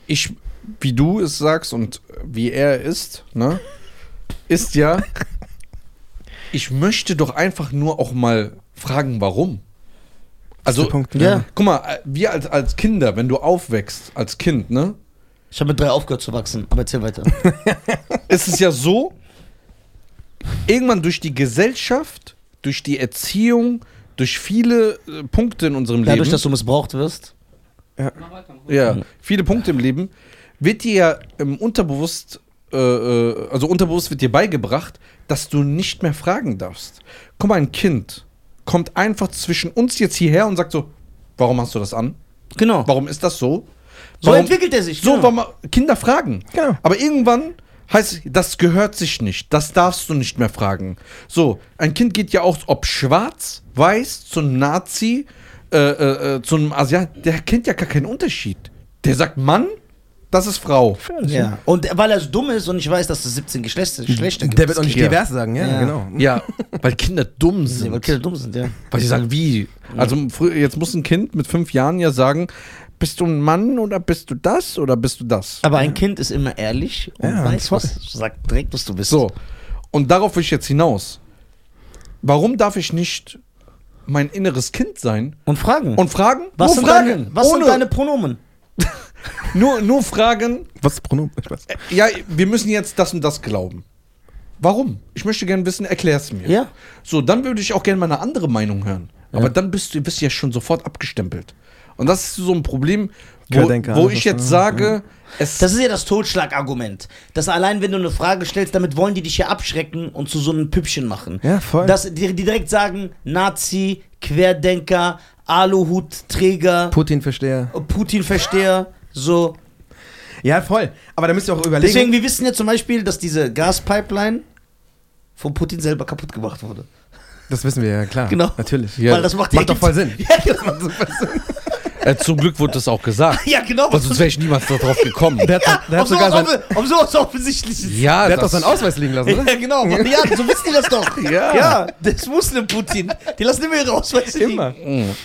ich, wie du es sagst und wie er ist, ne, ist ja, <laughs> ich möchte doch einfach nur auch mal fragen, warum. Also, Punkt. Ja. guck mal, wir als, als Kinder, wenn du aufwächst, als Kind, ne, Ich habe mit drei aufgehört zu wachsen, aber erzähl weiter. <laughs> ist es ja so, irgendwann durch die Gesellschaft, durch die Erziehung, durch viele äh, Punkte in unserem Dadurch, Leben. dass du missbraucht wirst. Weiter. Ja, viele Punkte im Leben, wird dir ja im Unterbewusst, äh, äh, also unterbewusst wird dir beigebracht, dass du nicht mehr fragen darfst. Guck mal, ein Kind kommt einfach zwischen uns jetzt hierher und sagt so, warum hast du das an? Genau. Warum ist das so? So Warum- entwickelt er sich. So, genau. warum Kinder fragen. Genau. Aber irgendwann heißt das gehört sich nicht. Das darfst du nicht mehr fragen. So, ein Kind geht ja auch, ob schwarz, weiß, zu einem Nazi, äh, äh, äh, zu einem Asiat, der kennt ja gar keinen Unterschied. Der sagt Mann, das ist Frau. Ja. Und weil er so dumm ist und ich weiß, dass es 17 Geschlechter, Geschlechter gibt. Der wird auch nicht Ja. divers sagen, ja, Ja. genau. Ja, weil Kinder dumm Ja, sind. weil Kinder dumm sind, ja. Weil die sagen, wie? Also jetzt muss ein Kind mit fünf Jahren ja sagen, bist du ein Mann oder bist du das oder bist du das? Aber ein Kind ist immer ehrlich und Ja, weiß, voll. was, sagt direkt, was du bist. So, und darauf will ich jetzt hinaus. Warum darf ich nicht mein inneres Kind sein Und fragen. und fragen? was, Nur sind fragen. deine, was sind ohne, deine Pronomen? <laughs> nur, nur fragen, Was ist Pronomen? Spaß. ja, wir müssen jetzt das und das glauben. Warum? Ich möchte gerne wissen, erklär es mir. Ja. So, dann würde ich auch gerne mal eine andere Meinung hören. Aber dann bist du, bist du ja schon sofort abgestempelt. Und das ist so ein Problem, wo, Querdenker, wo ich jetzt sage, es Das ist ja das Totschlagargument. Dass allein, wenn du eine Frage stellst, damit wollen die dich ja abschrecken und zu so einem Püppchen machen. Ja, voll. Dass die, die direkt sagen, Nazi, Querdenker, Aluhutträger, Putin-Versteher. Putin-Versteher, so. Ja, voll. Aber da müsst ihr auch überlegen. Deswegen, wir wissen ja zum Beispiel, dass diese Gaspipeline von Putin selber kaputt gemacht wurde. das wissen wir ja, klar. Genau. Natürlich. Ja. Weil das macht, Macht <laughs> doch voll Sinn. Ja, genau. Äh, zum Glück wurde das auch gesagt. <laughs> Ja, genau. Weil sonst wäre ich niemals darauf gekommen. Der hat, ja, der hat sogar sowas, sein, auf, sowas Offensichtliches. Ja, der hat doch seinen Ausweis liegen lassen, oder? Ja, genau. Ja, so wissen die das doch. <laughs> Ja. Ja, das Muslim-Putin. Die lassen immer ihre Ausweise liegen. Immer.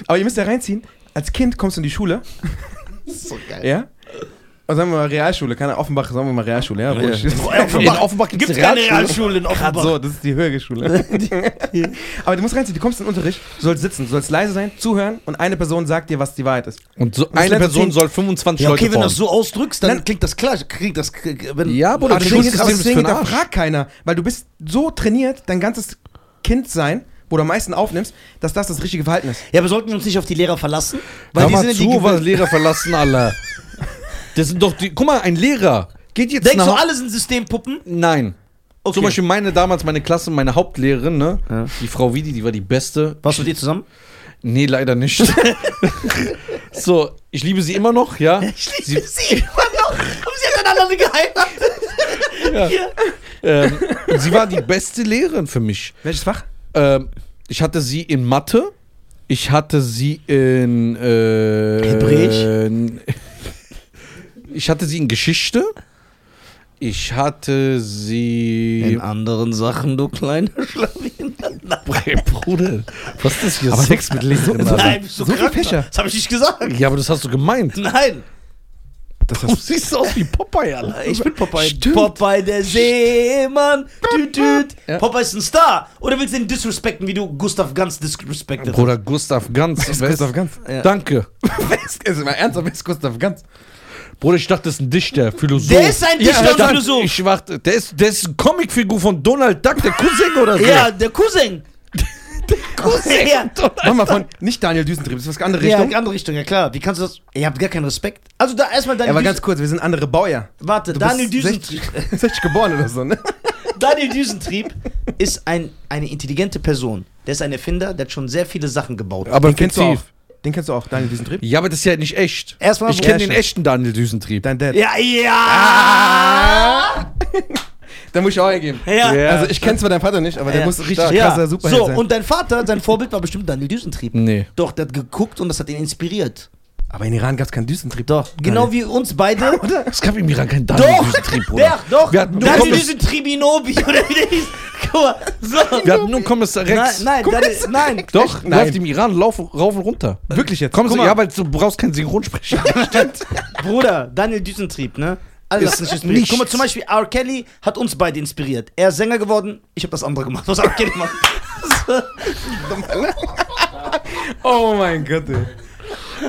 Aber ihr müsst ja reinziehen, als Kind kommst du in die Schule, Das <laughs> ist so geil. ja? Sagen wir mal Realschule, keine Offenbach, sagen wir mal Realschule, ja? Wo ich- In Offenbach gibt's Gibt eine keine Realschule? In Offenbach. so, das ist die höhere Schule. <laughs> Aber du musst reinziehen, du kommst in den Unterricht, du sollst sitzen, du sollst leise sein, zuhören und eine Person sagt dir, was die Wahrheit ist. Und so eine Person soll 25 Ja, okay, Leute wenn du das so ausdrückst, dann Nein. klingt das klar. Klingt das, wenn, Ja, Bruder, Aber das aber ist deswegen hinterfragt keiner, weil du bist so trainiert, dein ganzes Kindsein, wo du am meisten aufnimmst, dass das das richtige Verhalten ist. Ja, aber sollten wir uns nicht auf die Lehrer verlassen? Hör die mal sind ja zu, die was Lehrer verlassen alle. <laughs> Das sind doch die. Guck mal, ein Lehrer geht jetzt Denkst du, nach. alle sind Systempuppen? Nein. Okay. Zum Beispiel meine damals, meine Klasse, meine Hauptlehrerin, ne? Ja. Die Frau Widi, die war die beste. Warst du mit dir zusammen? Nee, leider nicht. <laughs> so, ich liebe sie immer noch, ja. Ich liebe sie immer noch. Aber sie hat einander geheiratet. Ähm, und sie war die beste Lehrerin für mich. Welches Fach? Ähm, ich hatte sie in Mathe. Ich hatte sie in. Äh, Hebräisch? Ich hatte sie in Geschichte. Ich hatte sie. In anderen Sachen, du kleiner <laughs> Schlawin. <laughs> Hey, Bruder, was ist das hier? Aber Sex mit Lehrerin, Alter. <laughs> Nein, bist du So viele krank? Fächer. Das habe ich nicht gesagt. Ja, aber das hast du gemeint. Nein. Das Du siehst aus wie Popeye, Alter. Ich bin Popeye. Stimmt. Popeye der Seemann. Düt, düt. Ja. Popeye ist ein Star. Oder willst du ihn disrespekten, wie du Gustav Ganz disrespektet Bruder, Gustav Ganz. ist Gustav Ganz. Ja. Danke. Wer ist, ist mal ernsthaft, wer ist Gustav Ganz? Bruder, ich dachte, das ist ein Dichter, Philosoph. Der ist ein Dichter und dachte, Philosoph. Ich warte, der ist, der ist eine Comicfigur von Donald Duck, der Cousin oder so. Ja, der Cousin. <laughs> der Cousin. Ja, Mach mal von, nicht Daniel Düsentrieb, das ist was andere ja Richtung. andere Richtung, ja klar. Wie kannst du das? Ihr habt gar keinen Respekt. Also da erstmal Daniel aber Düsen- ganz kurz, wir sind andere Baujahr. Warte, Du Daniel Düsentrieb. <laughs> 60, 60 geboren oder so, ne? <laughs> Daniel Düsentrieb ist ein, eine intelligente Person. Der ist ein Erfinder, der hat schon sehr viele Sachen gebaut. aber Den kennst du auch. Den kennst du auch, Daniel Düsentrieb? Ja, aber das ist ja nicht echt. Erstmal ich kenne den echten Daniel Düsentrieb. Dein Dad. Ja, ja. <laughs> Da muss ich auch eingeben. Ja. Ja. Also ich kenne zwar deinen Vater nicht, aber der Ja. muss richtig krasser ja. Superheld So, sein. und dein Vater, sein Vorbild war bestimmt Daniel Düsentrieb. Nee. Doch, der hat geguckt und das hat ihn inspiriert. aber in Iran gab es keinen Düsentrieb. Doch, genau wie uns beide. <laughs> Es gab im Iran keinen Daniel Doch, Düsentrieb, Bruder. der, doch. Wir hatten nur Daniel Düsentriebinobi oder wie der hieß. Guck mal, so. Wir hatten nur Kommissar Nein, Rex. nein, Daniel, nein. Doch, Nein. läuft im Iran lauf, rauf und runter. Wirklich jetzt? Komm, Guck ja, weil du brauchst keinen Synchronsprecher. <laughs> Bruder, Daniel Düsentrieb, ne? Alles Ist mich inspiriert. nichts. Guck mal, zum Beispiel R. Kelly hat uns beide inspiriert. Er ist Sänger geworden, ich habe das andere gemacht, was R. Kelly macht. <laughs> Oh mein Gott, ey.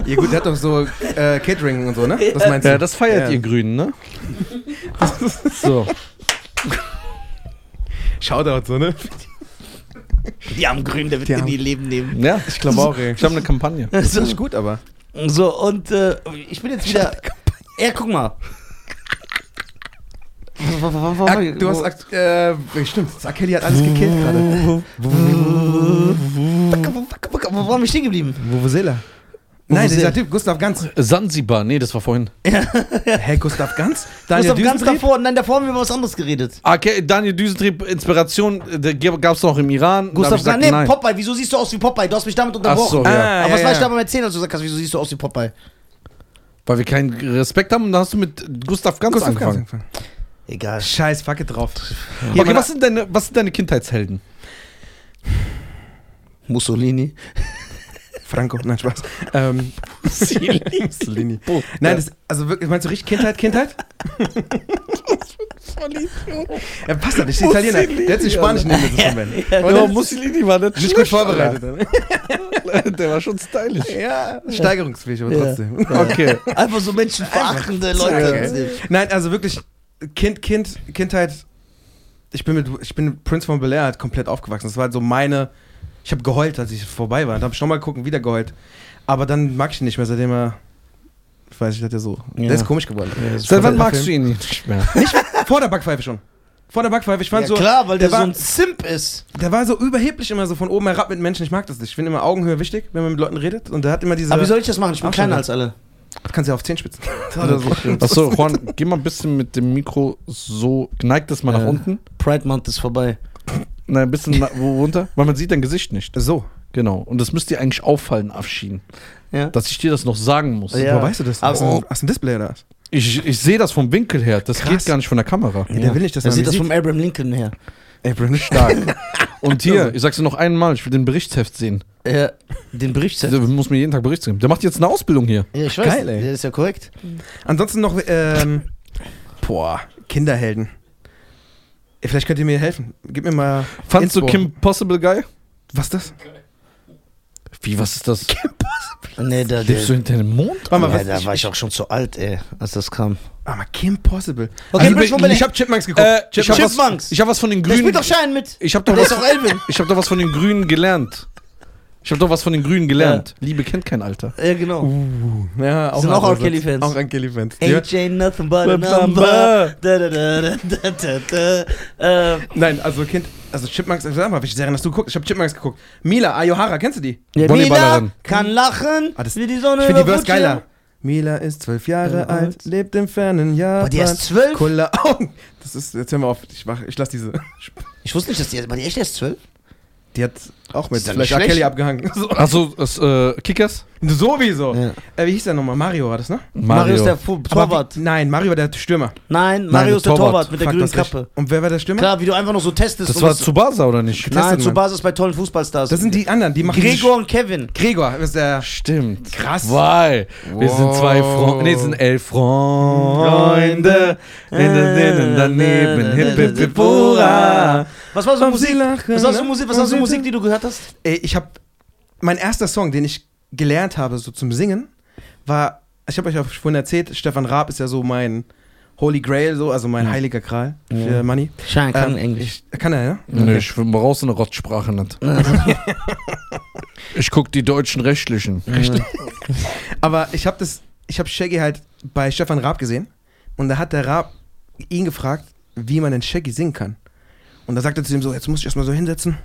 Ja gut, der hat doch so äh, Catering und so, ne? Das meinst du? Ja, das feiert Ja. ihr Grünen, ne? <laughs> so. Shoutout so, ne? Die armen Grünen, der wird Die in die Leben nehmen. Ja, Ich glaube auch, ey. ich habe eine Kampagne. Das ist nicht gut, aber. So, und äh, ich bin jetzt wieder. Ja, guck mal. Ak du hast. Ak äh, stimmt, R. Kelly hat alles gekillt gerade. Wo waren wir stehen geblieben? Vuvuzela. Nein, dieser Typ, Gustav Ganz. Sansibar, nee, das war vorhin. <laughs> Hä, Gustav Ganz? Daniel Daniel ganz davor, nein, davor haben wir über was anderes geredet. Ah, Okay, Daniel Düsentrieb, Inspiration, der gab es noch im Iran. Gustav sagt, nee, nein. Popeye, wieso siehst du aus wie Popeye? Du hast mich damit unterbrochen. Ach so, ja. Ah, Aber was ja, war ich ja. da beim Erzählen, als du gesagt hast, wieso siehst du aus wie Popeye? Weil wir keinen Respekt haben und dann hast du mit Gustav Ganz Gustav Ganz angefangen. angefangen. Egal. Scheiß, fuck it drauf. Okay, meine- was sind, deine, was sind deine Kindheitshelden? Mussolini. Franco, nein, Spaß. Ähm, <laughs> Mussolini. Nein, das, also wirklich, meinst du richtig Kindheit, Kindheit? <laughs> Er passt halt, ist Italiener. Der hat sich Spanisch nehmen müssen Ben. Ja, Mussolini war nicht, Nicht gut vorbereitet. <laughs> Der war schon stylisch. Ja, steigerungsfähig, aber Ja. trotzdem. Okay. Einfach so menschenverachtende Leute. Nein, also wirklich, Kind, Kind, Kindheit. Ich bin mit, ich bin mit Prince von Bel Air halt komplett aufgewachsen. Das war halt so meine. Ich habe geheult, als ich vorbei war. Da habe ich nochmal gucken, wieder geheult. Aber dann mag ich ihn nicht mehr, seitdem er. Ich weiß nicht, hat er so. Ja. Der ist komisch geworden. Seit wann magst du Film. ihn nicht mehr? Vor der Backpfeife schon. Vor der Backpfeife. Ich fand Ja, so. klar, weil der, der so ein Simp ist. Der war so überheblich immer so von oben herab mit Menschen. Ich mag das nicht. Ich finde immer Augenhöhe wichtig, wenn man mit Leuten redet. Und der hat immer diese. Aber wie soll ich das machen? Ich bin Abstand kleiner als alle. kannst du ja auf 10 spitzen. <laughs> Achso, Juan, geh mal ein bisschen mit dem Mikro so, neig das mal nach Ja. unten. Pride Month ist vorbei. Nein, ein bisschen wo runter, weil man sieht dein Gesicht nicht. So. Genau. Und das müsste dir eigentlich auffallen, Afshin. Ja. Dass ich dir das noch sagen muss. Ja. Wo weißt du das? Aber- Aus dem, aus dem Display oder was? Ich, ich sehe das vom Winkel her. Das Krass. geht gar nicht von der Kamera. Ja, der will nicht, dass Er man sieht das sieht. vom Abraham Lincoln her. Bro, nicht <laughs> Stark. Und <laughs> hier, ich sag's dir noch einmal, ich will den Berichtsheft sehen. Ja, den Bericht. Der muss mir jeden Tag Bericht geben. Der macht jetzt eine Ausbildung hier. Ja, ich weiß. Geil, ey. Der ist ja korrekt. Ansonsten noch, ähm, boah, Kinderhelden. Vielleicht könnt ihr mir helfen. Gib mir mal. Fandst du. Kim Possible geil? Was ist das? Wie, was ist das? <laughs> Nee, da, Lebst du hinter dem Mond? Warte mal, ja, was? da ich, war ich auch schon zu alt, ey, als das kam. Ah, mal Kim Possible. Okay, also, ich, Berlin. ich hab Chipmunks geguckt. Äh, ich hab was, Chipmunks. ich hab was von den Der Grünen. spielt doch Schein mit. Ich hab doch was, ist doch Elvin. ich hab doch was von den Grünen gelernt. Ich hab doch was von den Grünen gelernt. Liebe kennt kein Alter. Ja, genau. Uh, ja, Sind ein auch R. Kelly-Fans. Auch R. Kelly-Fans. Ja. Age ain't nothing but a number. Da, da, da, da, da, da, da. Äh, Nein, also Kind, also Chipmunks, sag mal, welche Serien hast du geguckt? Ich hab Chipmunks geguckt. Mila Ayohara, kennst du die? ja, Mila kann lachen, Ah, das- wie die Sonne Ich finde die Verse Rutsche. geiler. Mila ist zwölf Jahre Ja, alt, lebt im fernen Japan. Aber die ist zwölf? Coole Augen. <laughs> Das ist, jetzt hören wir auf, ich, mach, ich lass diese. Ich wusste nicht, dass die, war die echt erst zwölf? Die hat auch mit Ist R. Kelly abgehangen. <laughs> So. Achso, das äh, Kickers? Sowieso. Ja. Äh, wie hieß der nochmal? Mario war das, ne? Mario, ist der Fu Torwart. wie, nein, Mario war der Stürmer. Nein, Mario der ist der Torwart. Torwart mit der grünen. Kappe. Und wer war der Stürmer? Klar, wie du einfach noch so testest. Das und war Tsubasa oder nicht? getestet, Nein, zu Basis bei tollen Fußballstars. Das sind die anderen, die machen Gregor und Kevin. Gregor ist der. Stimmt. Krass. Weil wir sind zwei Freunde. Nee, es sind elf Freunde. Daneben. Hip, hip, hip, hurra. Was war so sie Musik? lachen, Was war so ne? Musik, was war so Musik, die du gehört hast? Ey, ich habe mein erster Song, den ich gelernt habe, so zum Singen, war, ich habe euch auch vorhin erzählt, Stefan Raab ist ja so mein Holy Grail, so, also mein heiliger Gral für Money. Schein Ähm, Ich, kann er, ja? Nö, ich brauchst eine Rotzsprache nicht. <laughs> ich guck die deutschen Rechtlichen. Aber ich habe das, ich habe Shaggy halt bei Stefan Raab gesehen und da hat der Raab ihn gefragt, wie man den Shaggy singen kann. Und da sagt er zu ihm so, jetzt musst du dich erstmal so hinsetzen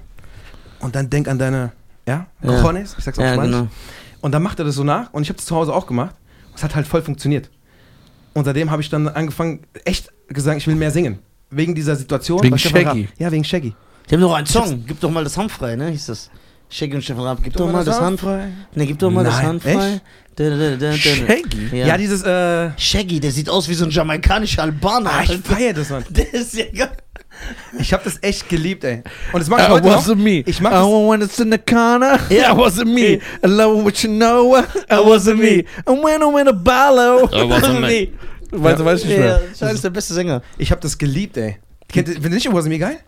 und dann denk an deine, ja, Ja. Cojones, ich sag's auf Ja, Spanisch. genau. Und dann macht er das so nach und ich habe das zu Hause auch gemacht. Es hat halt voll funktioniert. Und seitdem habe ich dann angefangen, echt gesagt, ich will mehr singen. Wegen dieser Situation. Wegen Shaggy. Raab. Ja, wegen Shaggy. Die haben doch einen Song. Gib doch mal das Hand frei, ne? Hieß das. Shaggy und Stefan Raab. Gib doch mal das Hand frei. Ne, gib doch mal das Nein, Hand frei. Da, da, da. Shaggy? Ja. Ja, dieses, äh, Shaggy, der sieht aus wie so ein jamaikanischer Albaner. ah, ich feier das, Mann. <laughs> Der ist ja geil. Ich habe das echt geliebt, ey. Und das mache ich I heute noch. wasn't me. Ich mach I das- when it's in the corner. Ja. I wasn't me. I love what you know. I wasn't me. And when I'm in a ballo. I wasn't me. Weißt du, weiß ich nicht Ja, mehr. Ist der beste Sänger. Ich habe das geliebt, ey. Kennt ihr, findet ihr nicht Was Me geil?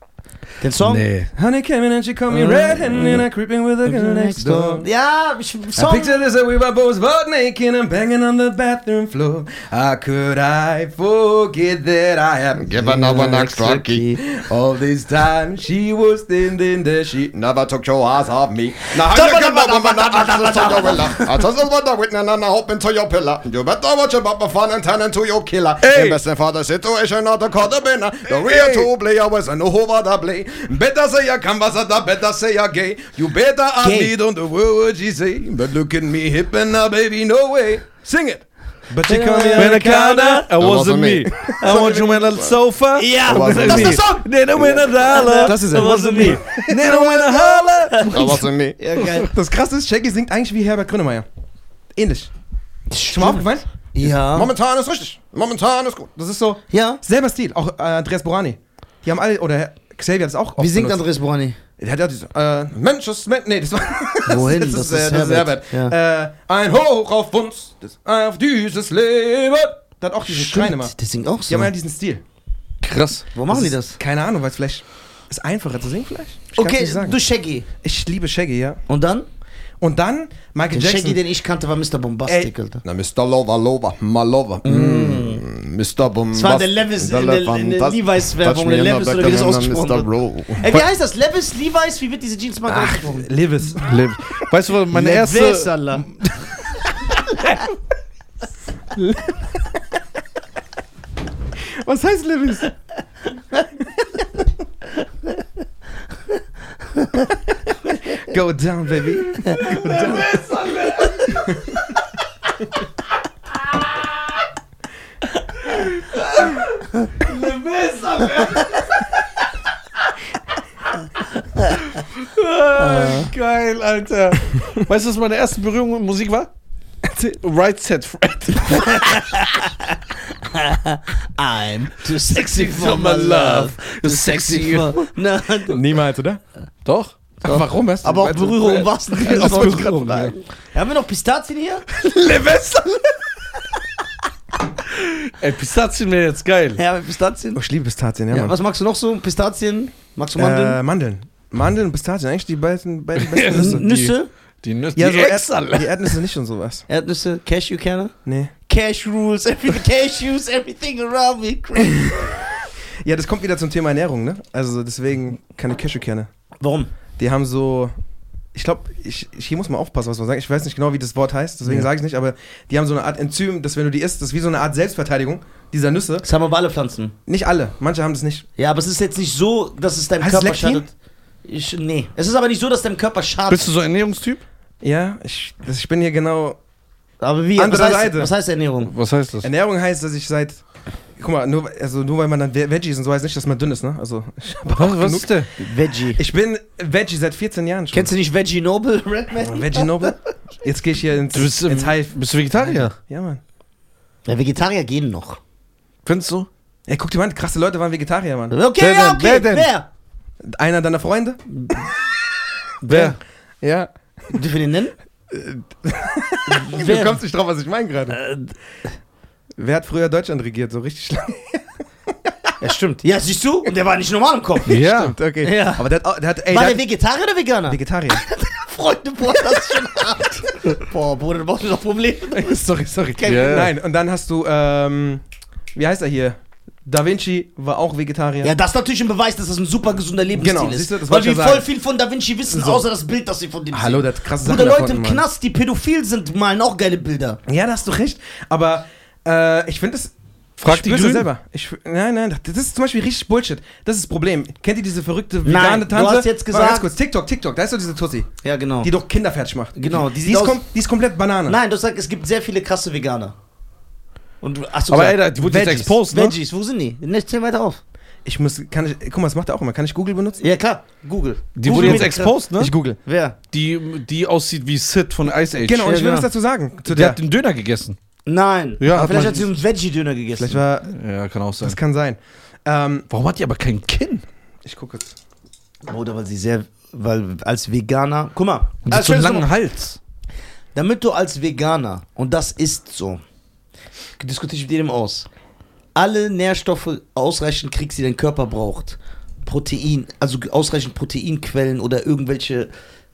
Den Song? Nee. Honey came in and she called me uh, red-handed and I uh, creeping with a uh, girl next door. Ja, ich, I Song. pictured this that we were both butt naked and banging on the bathroom floor. How could I forget that I haven't given her an extra key? All this time she was standing there, she never took your eyes off me. Now how you get that woman that access to your villa? I just what the witness and I hope into your pillar. You better watch your butt before and turn into your killer. Hey. Investing for the situation, not the call the winner. The real two player was an over the play. Better say you canvas, the better say you gay. You better Gay. me, don't the word she say. But look at me hip and now, baby, no way. Sing it. But she come When I counter, I wasn't me. I want you in a sofa. Ja, I wasn't das me. Then I win a dollar. Das ist I er. wasn't me. Then I win a holler. That wasn't me. <laughs> Ja, geil. <laughs> Das krasse ist, Shaggy singt eigentlich wie Herbert Grönemeyer. Ähnlich. Schon mal aufgefallen? Ja. Momentan ist richtig. Momentan ist gut. Das ist so Ja. selber Stil. Auch äh, Andreas Borani. Die haben alle, oder Xavier hat es auch Wie oft singt benutzt. Andres Borani? Der hat ja diese, äh, Mensch ist Mensch, nee, das war, <laughs> Wohin? das, Das ist, ist äh, das ist Herbert. Herbert. Äh, ein Hoch auf uns, das, auf dieses Leben. Der hat auch diesen Schrein immer. Der singt auch Die so. haben ja diesen Stil. Krass. Wo machen die ist- das? Keine Ahnung, weil es vielleicht ist einfacher zu singen vielleicht. Ich Okay, du Shaggy. Ich liebe Shaggy, ja. Und dann? Und dann Michael Den Jackson. Shaggy, den ich kannte, war Mr. Bombastic, Ey. Alter. Na, Mr. Lover, Lover, my Lover. Mm. Mr. Bombastic. Das war der Levis, in der, in der Levi's-Werbung, der Levis oder wie das ausgesprochen wird. Ey, wie heißt das? Levis, Levi's? Wie wird diese Jeansmarke Ach, ausgesprochen? Livis. Liv. Weißt du, was meine Levis, erste. Alter. <laughs> Was heißt Livis? Go down, baby. Go down. Ah, Alter. <laughs> Weißt du, was meine erste Berührung mit Musik war? Right Set Fred. <laughs> I'm too sexy for my love. Too sexy for... Na, Niemals, oder? Doch. Warum hast du aber auch Berührung Fred? im wahrsten Sinne Das des wollte ich Wortes. gerade fragen. Haben wir noch Pistazien hier? <laughs> Livis. Ey, Pistazien wäre jetzt geil. Ja, Pistazien. Oh, ich liebe Pistazien, ja, Ja, Mann. was magst du noch so? Pistazien? Magst du Mandeln? Äh, Mandeln. Mandeln und Pistazien, eigentlich die beiden, beiden <laughs> besten Nüsse. Nüsse? Die Nüsse. Ja, die so Erd die Erdnüsse nicht und sowas. Erdnüsse? Cashewkerne? Nee. Cash rules, everything, cashews, everything around me. crazy. <laughs> Ja, das kommt wieder zum Thema Ernährung, ne? Also deswegen keine Cashewkerne. Warum? Die haben so. Ich glaube, ich, ich, hier muss man aufpassen, was man sagt. Ich weiß nicht genau, wie das Wort heißt, deswegen Ja. sage ich nicht, aber die haben so eine Art Enzym, dass wenn du die isst, das ist wie so eine Art Selbstverteidigung dieser Nüsse. Das haben aber alle Pflanzen. Nicht alle, manche haben das nicht. Ja, aber es ist jetzt nicht so, dass es deinem Heißt Körper Lektin? schadet. Ich, nee. Es ist aber nicht so, dass deinem Körper schadet. Bist du so ein Ernährungstyp? Ja, ich, ich bin hier genau. aber wie? Andere was, heißt, Seite. was heißt Ernährung? Was heißt das? Ernährung heißt, dass ich seit. Guck mal, nur, also nur weil man dann Ve- Veggie ist und so heißt nicht, dass man dünn ist, ne? Also, <laughs> ich, Was, was ist der? Veggie. ich bin Veggie seit 14 Jahren schon. Kennst du nicht Veggie Noble, <laughs> Redman? Veggie Noble? Jetzt gehe ich hier ins, Du bist, ähm, ins Hive. bist du Vegetarier? Ja, Mann. Ja, Vegetarier gehen noch. Findest du? Ey, guck dir mal an, krasse Leute waren Vegetarier, Mann. Okay, Wer ja, denn? okay. Wer denn? Wer? Einer deiner Freunde? <laughs> Wer? Ja. Dürfen wir den nennen? <laughs> Du kommst nicht drauf, was ich meine gerade. Äh, Wer hat früher Deutschland regiert? So richtig lange. <laughs> ja, stimmt. Ja, siehst du? Und der war nicht normal im Kopf. Ja. Stimmt, okay. Ja. Aber der hat, der hat ey, war der der Vegetarier oder Veganer? Vegetarier. Freunde, boah, das ist schon hart. Boah, Bruder, du mir doch Probleme. sorry, sorry. Kein ja. Nein, und dann hast du, ähm, wie heißt er hier? Da Vinci war auch Vegetarier. Ja, das ist natürlich ein Beweis, dass das ein super gesunder Lebensstil Genau, ist. du, das Weil wir ja voll sagen. viel von Da Vinci wissen, So. außer das Bild, das sie von dem Hallo, sehen. der hat krasse Bruder, Sachen Leute im Mann. Knast, die pädophil sind, malen auch geile Bilder. Ja, da hast du recht. Aber äh, ich finde es. Frag ich die Grünen. selber. Ich, nein, nein, das ist zum Beispiel richtig Bullshit. Das ist das Problem. Kennt ihr diese verrückte Nein, vegane du Tante? hast jetzt Warte, ganz gesagt- kurz, TikTok, TikTok, da ist doch diese Tussi, Ja, genau. die doch Kinder fertig macht. Genau, die die, ist, kom die ist komplett Banane. Nein, du sagst, es gibt sehr viele krasse Veganer. Und du- hast du Aber gesagt, ey, die wurde jetzt Veggies. exposed, ne? Veggies, wo sind die? Nicht zähl weiter auf. Ich muss, kann ich, guck mal, das macht er auch immer. Kann ich Google benutzen? Ja, klar, Google. Die Google wurde jetzt exposed, ne? Ich google. Wer? Die, die aussieht wie Sid von Ice Age. Genau, und ich will genau. was dazu sagen. Zu Der der. hat den Döner gegessen. Nein. Ja, aber hat vielleicht man- hat sie einen Veggie-Döner gegessen. Vielleicht war, Ja, kann auch sein. das kann sein. Ähm, Warum hat die aber kein Kinn? ich gucke jetzt. Oder weil sie sehr, weil als Veganer, guck mal, Und die hat als so einen langen Hals. damit du als Veganer, und das ist so, diskutiere ich mit jedem aus, alle Nährstoffe ausreichend kriegst, die dein Körper braucht, Protein, also ausreichend Proteinquellen oder irgendwelche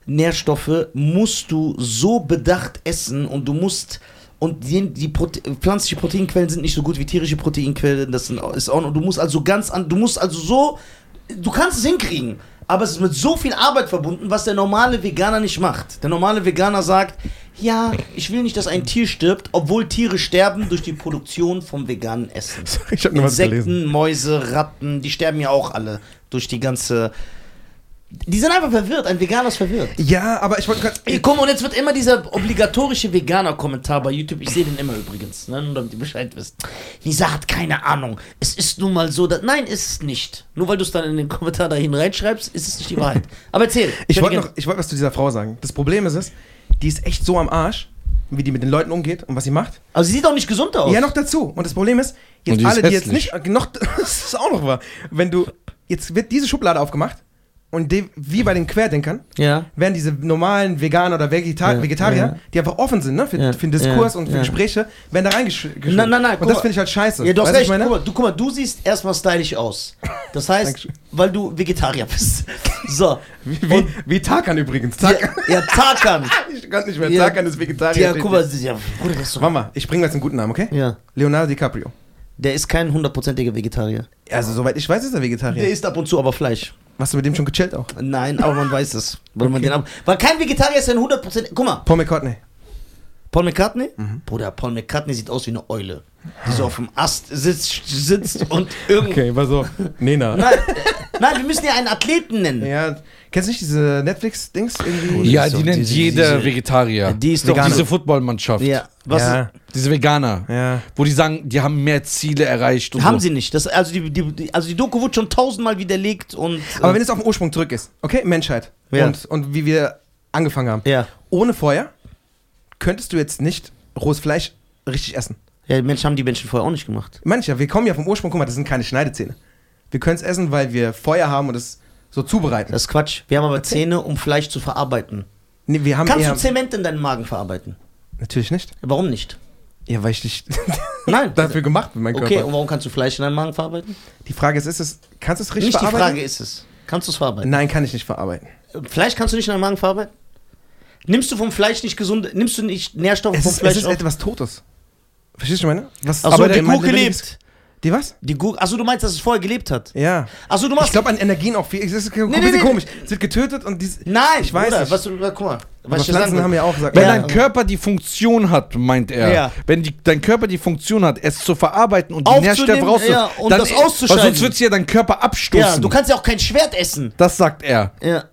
Nährstoffe, musst du so bedacht essen und du musst und die, die Prote pflanzliche Proteinquellen sind nicht so gut wie tierische Proteinquellen, das ist auch, und du musst also ganz an, du musst also so, du kannst es hinkriegen, aber es ist mit so viel Arbeit verbunden, was der normale Veganer nicht macht. Der normale Veganer sagt, ja, ich will nicht, dass ein Tier stirbt, obwohl Tiere sterben durch die Produktion vom veganen Essen. <laughs> Ich habe nur was gelesen. Insekten, Mäuse, Ratten, die sterben ja auch alle durch die ganze. Die sind einfach verwirrt, ein Veganer ist verwirrt. Ja, aber ich wollte gerade. Mal, und jetzt wird immer dieser obligatorische Veganer-Kommentar bei YouTube. Ich sehe den immer übrigens, ne? nur damit ihr Bescheid wisst. Lisa hat keine Ahnung. Es ist nun mal so, dass. Nein, ist es nicht. Nur weil du es dann in den Kommentar dahin reinschreibst, ist es nicht die Wahrheit. Aber erzähl. Ich wollte noch, ich wollte was zu dieser Frau sagen. Das Problem ist es, die ist echt so am Arsch, wie die mit den Leuten umgeht und was sie macht. Aber sie sieht auch nicht gesund aus. Ja, noch dazu. Und das Problem ist, Und jetzt die ist alle, die jetzt hässlich. nicht, noch, <laughs> das ist auch noch wahr. Wenn du, jetzt wird diese Schublade aufgemacht und die, wie bei den Querdenkern, Ja. werden diese normalen Veganer oder Vegeta Vegetarier, ja. die einfach offen sind ne, für, Ja, für den Diskurs und für. Gespräche, werden da reingeschrieben. Nein, nein, nein, Und das finde ich halt scheiße. Ja, du hast recht. Guck mal, du, guck mal, du siehst erstmal stylisch aus. Das heißt, weil du Vegetarier bist. <laughs> So. Wie, wie, wie Tarkan übrigens. Tarkan. Ja, Tarkan. <laughs> Ich kann nicht mehr. Tarkan ist Vegetarier. Ja, guck mal, ja, Bruder, das doch. Mama, ich bringe jetzt einen guten Namen, okay? Ja. Leonardo DiCaprio. Der ist kein hundertprozentiger Vegetarier. Also, soweit ich weiß, ist er Vegetarier. Der isst ab und zu aber Fleisch. Warst du mit dem schon gechillt auch? Nein, aber man weiß es. Weil, man den ab weil kein Vegetarier ist ein 100%. Guck mal, Paul McCartney. Paul McCartney? Mhm. Bruder, Paul McCartney sieht aus wie eine Eule. Die so auf dem Ast sitzt, sitzt und <laughs> irgendwie. war so. Nena. Nein, äh, nein, wir müssen ja einen Athleten nennen. Ja, kennst du nicht diese Netflix-Dings irgendwie? Ja, so die nennt diese- jeder diese- Vegetarier. Die ist doch. Veganer. Diese Footballmannschaft. Ja, was ja. Diese Veganer. ja. Wo die sagen, die haben mehr Ziele erreicht. Und Haben so. sie nicht. Das, also, die, die, die, also die Doku wurde schon tausendmal widerlegt und. Aber äh, wenn es auf den Ursprung zurück ist, okay? Menschheit. Ja. Und, und wie wir angefangen haben. ja. Ohne Feuer könntest du jetzt nicht rohes Fleisch richtig essen. ja, die Menschen haben die Menschen vorher auch nicht gemacht. Manche, wir kommen ja vom Ursprung, guck mal, das sind keine Schneidezähne. Wir können es essen, weil wir Feuer haben und es so zubereiten. Das ist Quatsch. Wir haben aber Zähne, um Fleisch zu verarbeiten. Nee, wir haben Kannst du Zement in deinen Magen verarbeiten? Natürlich nicht. Warum nicht? Ja, weil ich nicht <laughs> Nein. dafür gemacht bin, mein Okay, Körper. und warum kannst du Fleisch in deinen Magen verarbeiten? Die Frage ist, ist es, kannst du es richtig nicht die verarbeiten? Frage ist es. Kannst du es verarbeiten? Nein, kann ich nicht verarbeiten. Fleisch kannst du nicht in deinen Magen verarbeiten? Nimmst du vom Fleisch nicht gesunde, nimmst du nicht Nährstoffe Es vom ist, es Fleisch ist auf? etwas Totes. Verstehst du, was ich meine? Was, Achso, aber die Gurke lebt. Die was? Die Gurke, achso, du meinst, dass es vorher gelebt hat? Ja. Achso, du Ich machst. glaube an Energien auch viel. Es ist ein Nee, bisschen nee, nee. komisch. Es wird getötet und dies. Nein, Ich weiß Bruder, nicht. Was du, guck mal. Aber Was ich sagen Pflanzen haben ja auch gesagt. Wenn Ja. dein Körper die Funktion hat, meint er, Ja. wenn die, dein Körper die Funktion hat, es zu verarbeiten und die Nährstoffe rauszuholen, ja, und das auszuscheiden. Weil sonst wird ja dein Körper abstoßen. Ja, du kannst ja auch kein Schwert essen. das sagt er. Ja.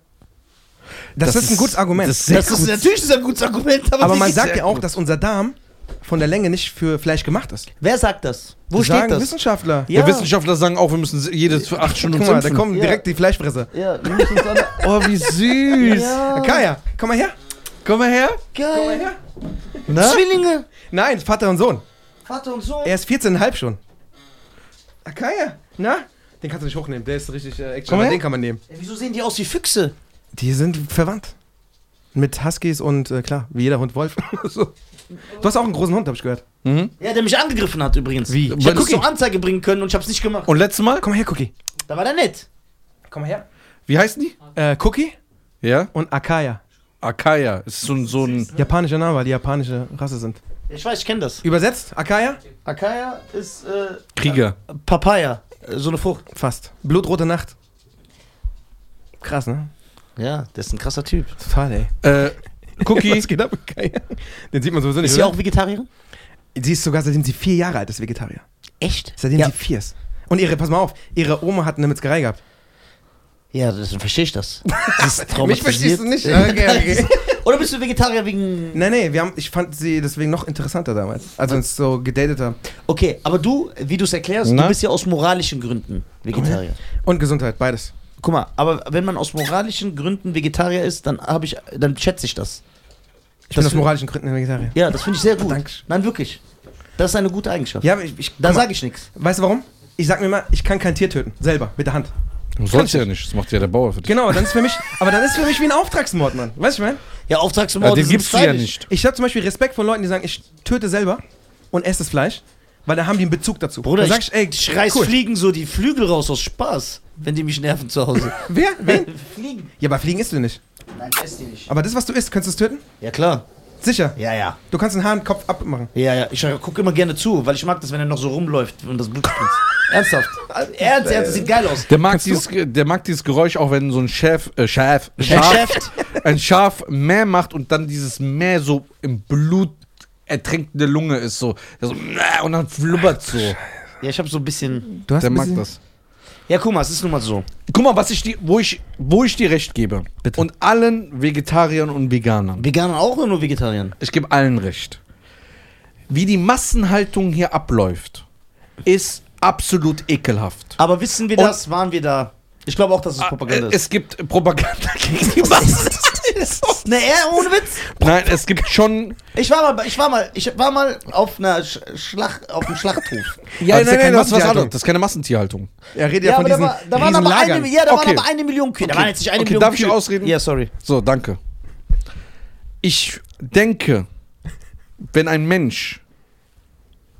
Das, ist ein gutes Argument. Das ist Das ist natürlich ist ein gutes Argument, aber, aber man sagt ja auch, dass unser Darm von der Länge nicht für Fleisch gemacht ist. Wer sagt das? Wo Das steht sagen das? Wissenschaftler. Ja. Ja. Wissenschaftler sagen auch, wir müssen jedes für acht Stunden Guck mal, da kommen Ja. direkt die Fleischfresser. Ja, wir müssen uns alle. <laughs> Oh, wie süß. Ja. Kaya, komm mal her. Komm mal her. Komm mal Geil. her. Na? Zwillinge. Nein, Vater und Sohn. Vater und Sohn. Er ist 14,5 schon. Akaya, na? Den kannst du nicht hochnehmen, der ist richtig äh, Action, Komm aber her. den kann man nehmen. Ey, Wieso sehen die aus wie Füchse? Die sind verwandt. Mit Huskies und, äh, klar, wie jeder Hund Wolf. <laughs> so. Du hast auch einen großen Hund, hab ich gehört. Mhm. Ja, der mich angegriffen hat übrigens. Wie? Ich hätte es Cookie- zur Anzeige bringen können und ich hab's nicht gemacht. Und letztes Mal, Komm mal her, Cookie. Da war der nett. Komm mal her. wie heißen die? Äh, Cookie Ja? und Akaya. Akaya. Ist so ein, so ein Japanischer Name, weil die japanische Rasse sind. Ich weiß, ich kenne das. Übersetzt, Akaya? Akaya ist äh, Krieger. Papaya. Äh, So eine Frucht. Fast. Blutrote Nacht. Krass, ne? Ja, der ist ein krasser Typ. Total, ey. Äh, Cookie. <laughs> Was geht ab? Den sieht man sowieso nicht, Ist sie oder? auch Vegetarierin? Sie ist sogar, seitdem sie vier Jahre alt ist, Vegetarier. Echt? Seitdem ja. sie vier ist. Und ihre, pass mal auf, ihre Oma hat eine Metzgerei gehabt. ja, das dann verstehe ich das. <laughs> Sie ist Mich verstehst du nicht? Okay, okay. <laughs> Oder bist du Vegetarier wegen. nee, nee, wir haben, ich fand sie deswegen noch interessanter damals, als wir uns so gedatet haben. Okay, aber du, wie du es erklärst, Na? du bist ja aus moralischen Gründen Vegetarier. Und Gesundheit, beides. Guck mal, aber wenn man aus moralischen Gründen Vegetarier ist, dann habe ich, dann schätze ich das. Ich bin Das aus moralischen Gründen Vegetarier. Ja, das finde ich sehr gut. <laughs> Dankeschön. Nein, wirklich. Das ist eine gute Eigenschaft. Ja, aber ich, ich da sage ich nichts. Weißt du warum? Ich sag mir mal, ich kann kein Tier töten. Selber, mit der Hand. Du sollst ja nicht. Das macht ja der Bauer für dich. Genau, dann ist für mich, aber dann ist für mich wie ein Auftragsmord, Mann. Weißt du, ich meine? Ja, Ja, Auftragsmord den sind gibst du ja nicht. Ich habe zum Beispiel Respekt vor Leuten, die sagen, ich töte selber und esse das Fleisch, weil da haben die einen Bezug dazu. Bruder, sag ich, ich, ey, ich reiß cool. Fliegen so die Flügel raus aus Spaß, wenn die mich nerven zu Hause. <laughs> Wer? Wen? <laughs> Fliegen? Ja, aber Fliegen isst du nicht. Nein, ess die nicht. Aber das, was du isst, kannst du es töten? Ja, klar. Sicher. Ja, ja. Du kannst den Hahn Kopf abmachen. Ja, ja. Ich gucke immer gerne zu, weil ich mag das, wenn er noch so rumläuft und das Blut spritzt. <laughs> Ernsthaft. Ernst, ernst, das sieht geil aus. Der mag, Kannst du? dieses, der mag dieses Geräusch auch, wenn so ein Chef, äh, Schaf, Der Schaf, Chef. ein Schaf Mäh macht und dann dieses Mäh so im Blut ertränkende Lunge ist so, so und dann flubbert so. Ja, ich habe so ein bisschen. Du hast Der ein mag bisschen- das. Ja, guck mal, es ist nun mal so. Guck mal, was ich die, wo ich, wo ich dir recht gebe. Bitte. Und allen Vegetariern und Veganern. Veganer auch oder nur Vegetariern? Ich gebe allen recht. Wie die Massenhaltung hier abläuft, ist absolut ekelhaft. Aber wissen wir Und- das? Waren wir da? Ich glaube auch, dass es Propaganda Äh, ist. Es gibt Propaganda <laughs> gegen die Massen. <laughs> Ne, er, ohne Witz. Nein, es gibt schon. Ich war mal, ich war mal, ich war mal auf einer Sch Schlacht, auf einem Schlachthof. <laughs> Ja, das ist ja keine das ist. Das keine Massentierhaltung. Er redet Ja, ja, von aber da, diesen war, da waren aber eine, ja, da Okay. waren aber eine Million Kühe. Da waren jetzt nicht eine Okay, Million darf ich Kühe. ausreden? Ja, sorry. So, danke. Ich denke, wenn ein Mensch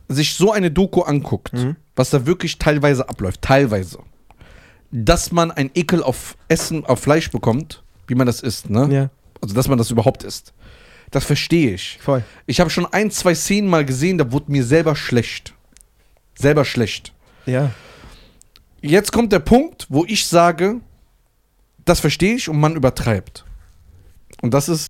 sich so eine Doku anguckt, was da wirklich teilweise abläuft, teilweise, dass man ein Ekel auf Essen, auf Fleisch bekommt, wie man das isst, ne? Ja, Also, dass man das überhaupt isst. Das verstehe ich. voll. Ich habe schon ein, zwei Szenen mal gesehen, da wurde mir selber schlecht. Selber schlecht. Ja. Jetzt kommt der Punkt, wo ich sage, das verstehe ich und man übertreibt. Und das ist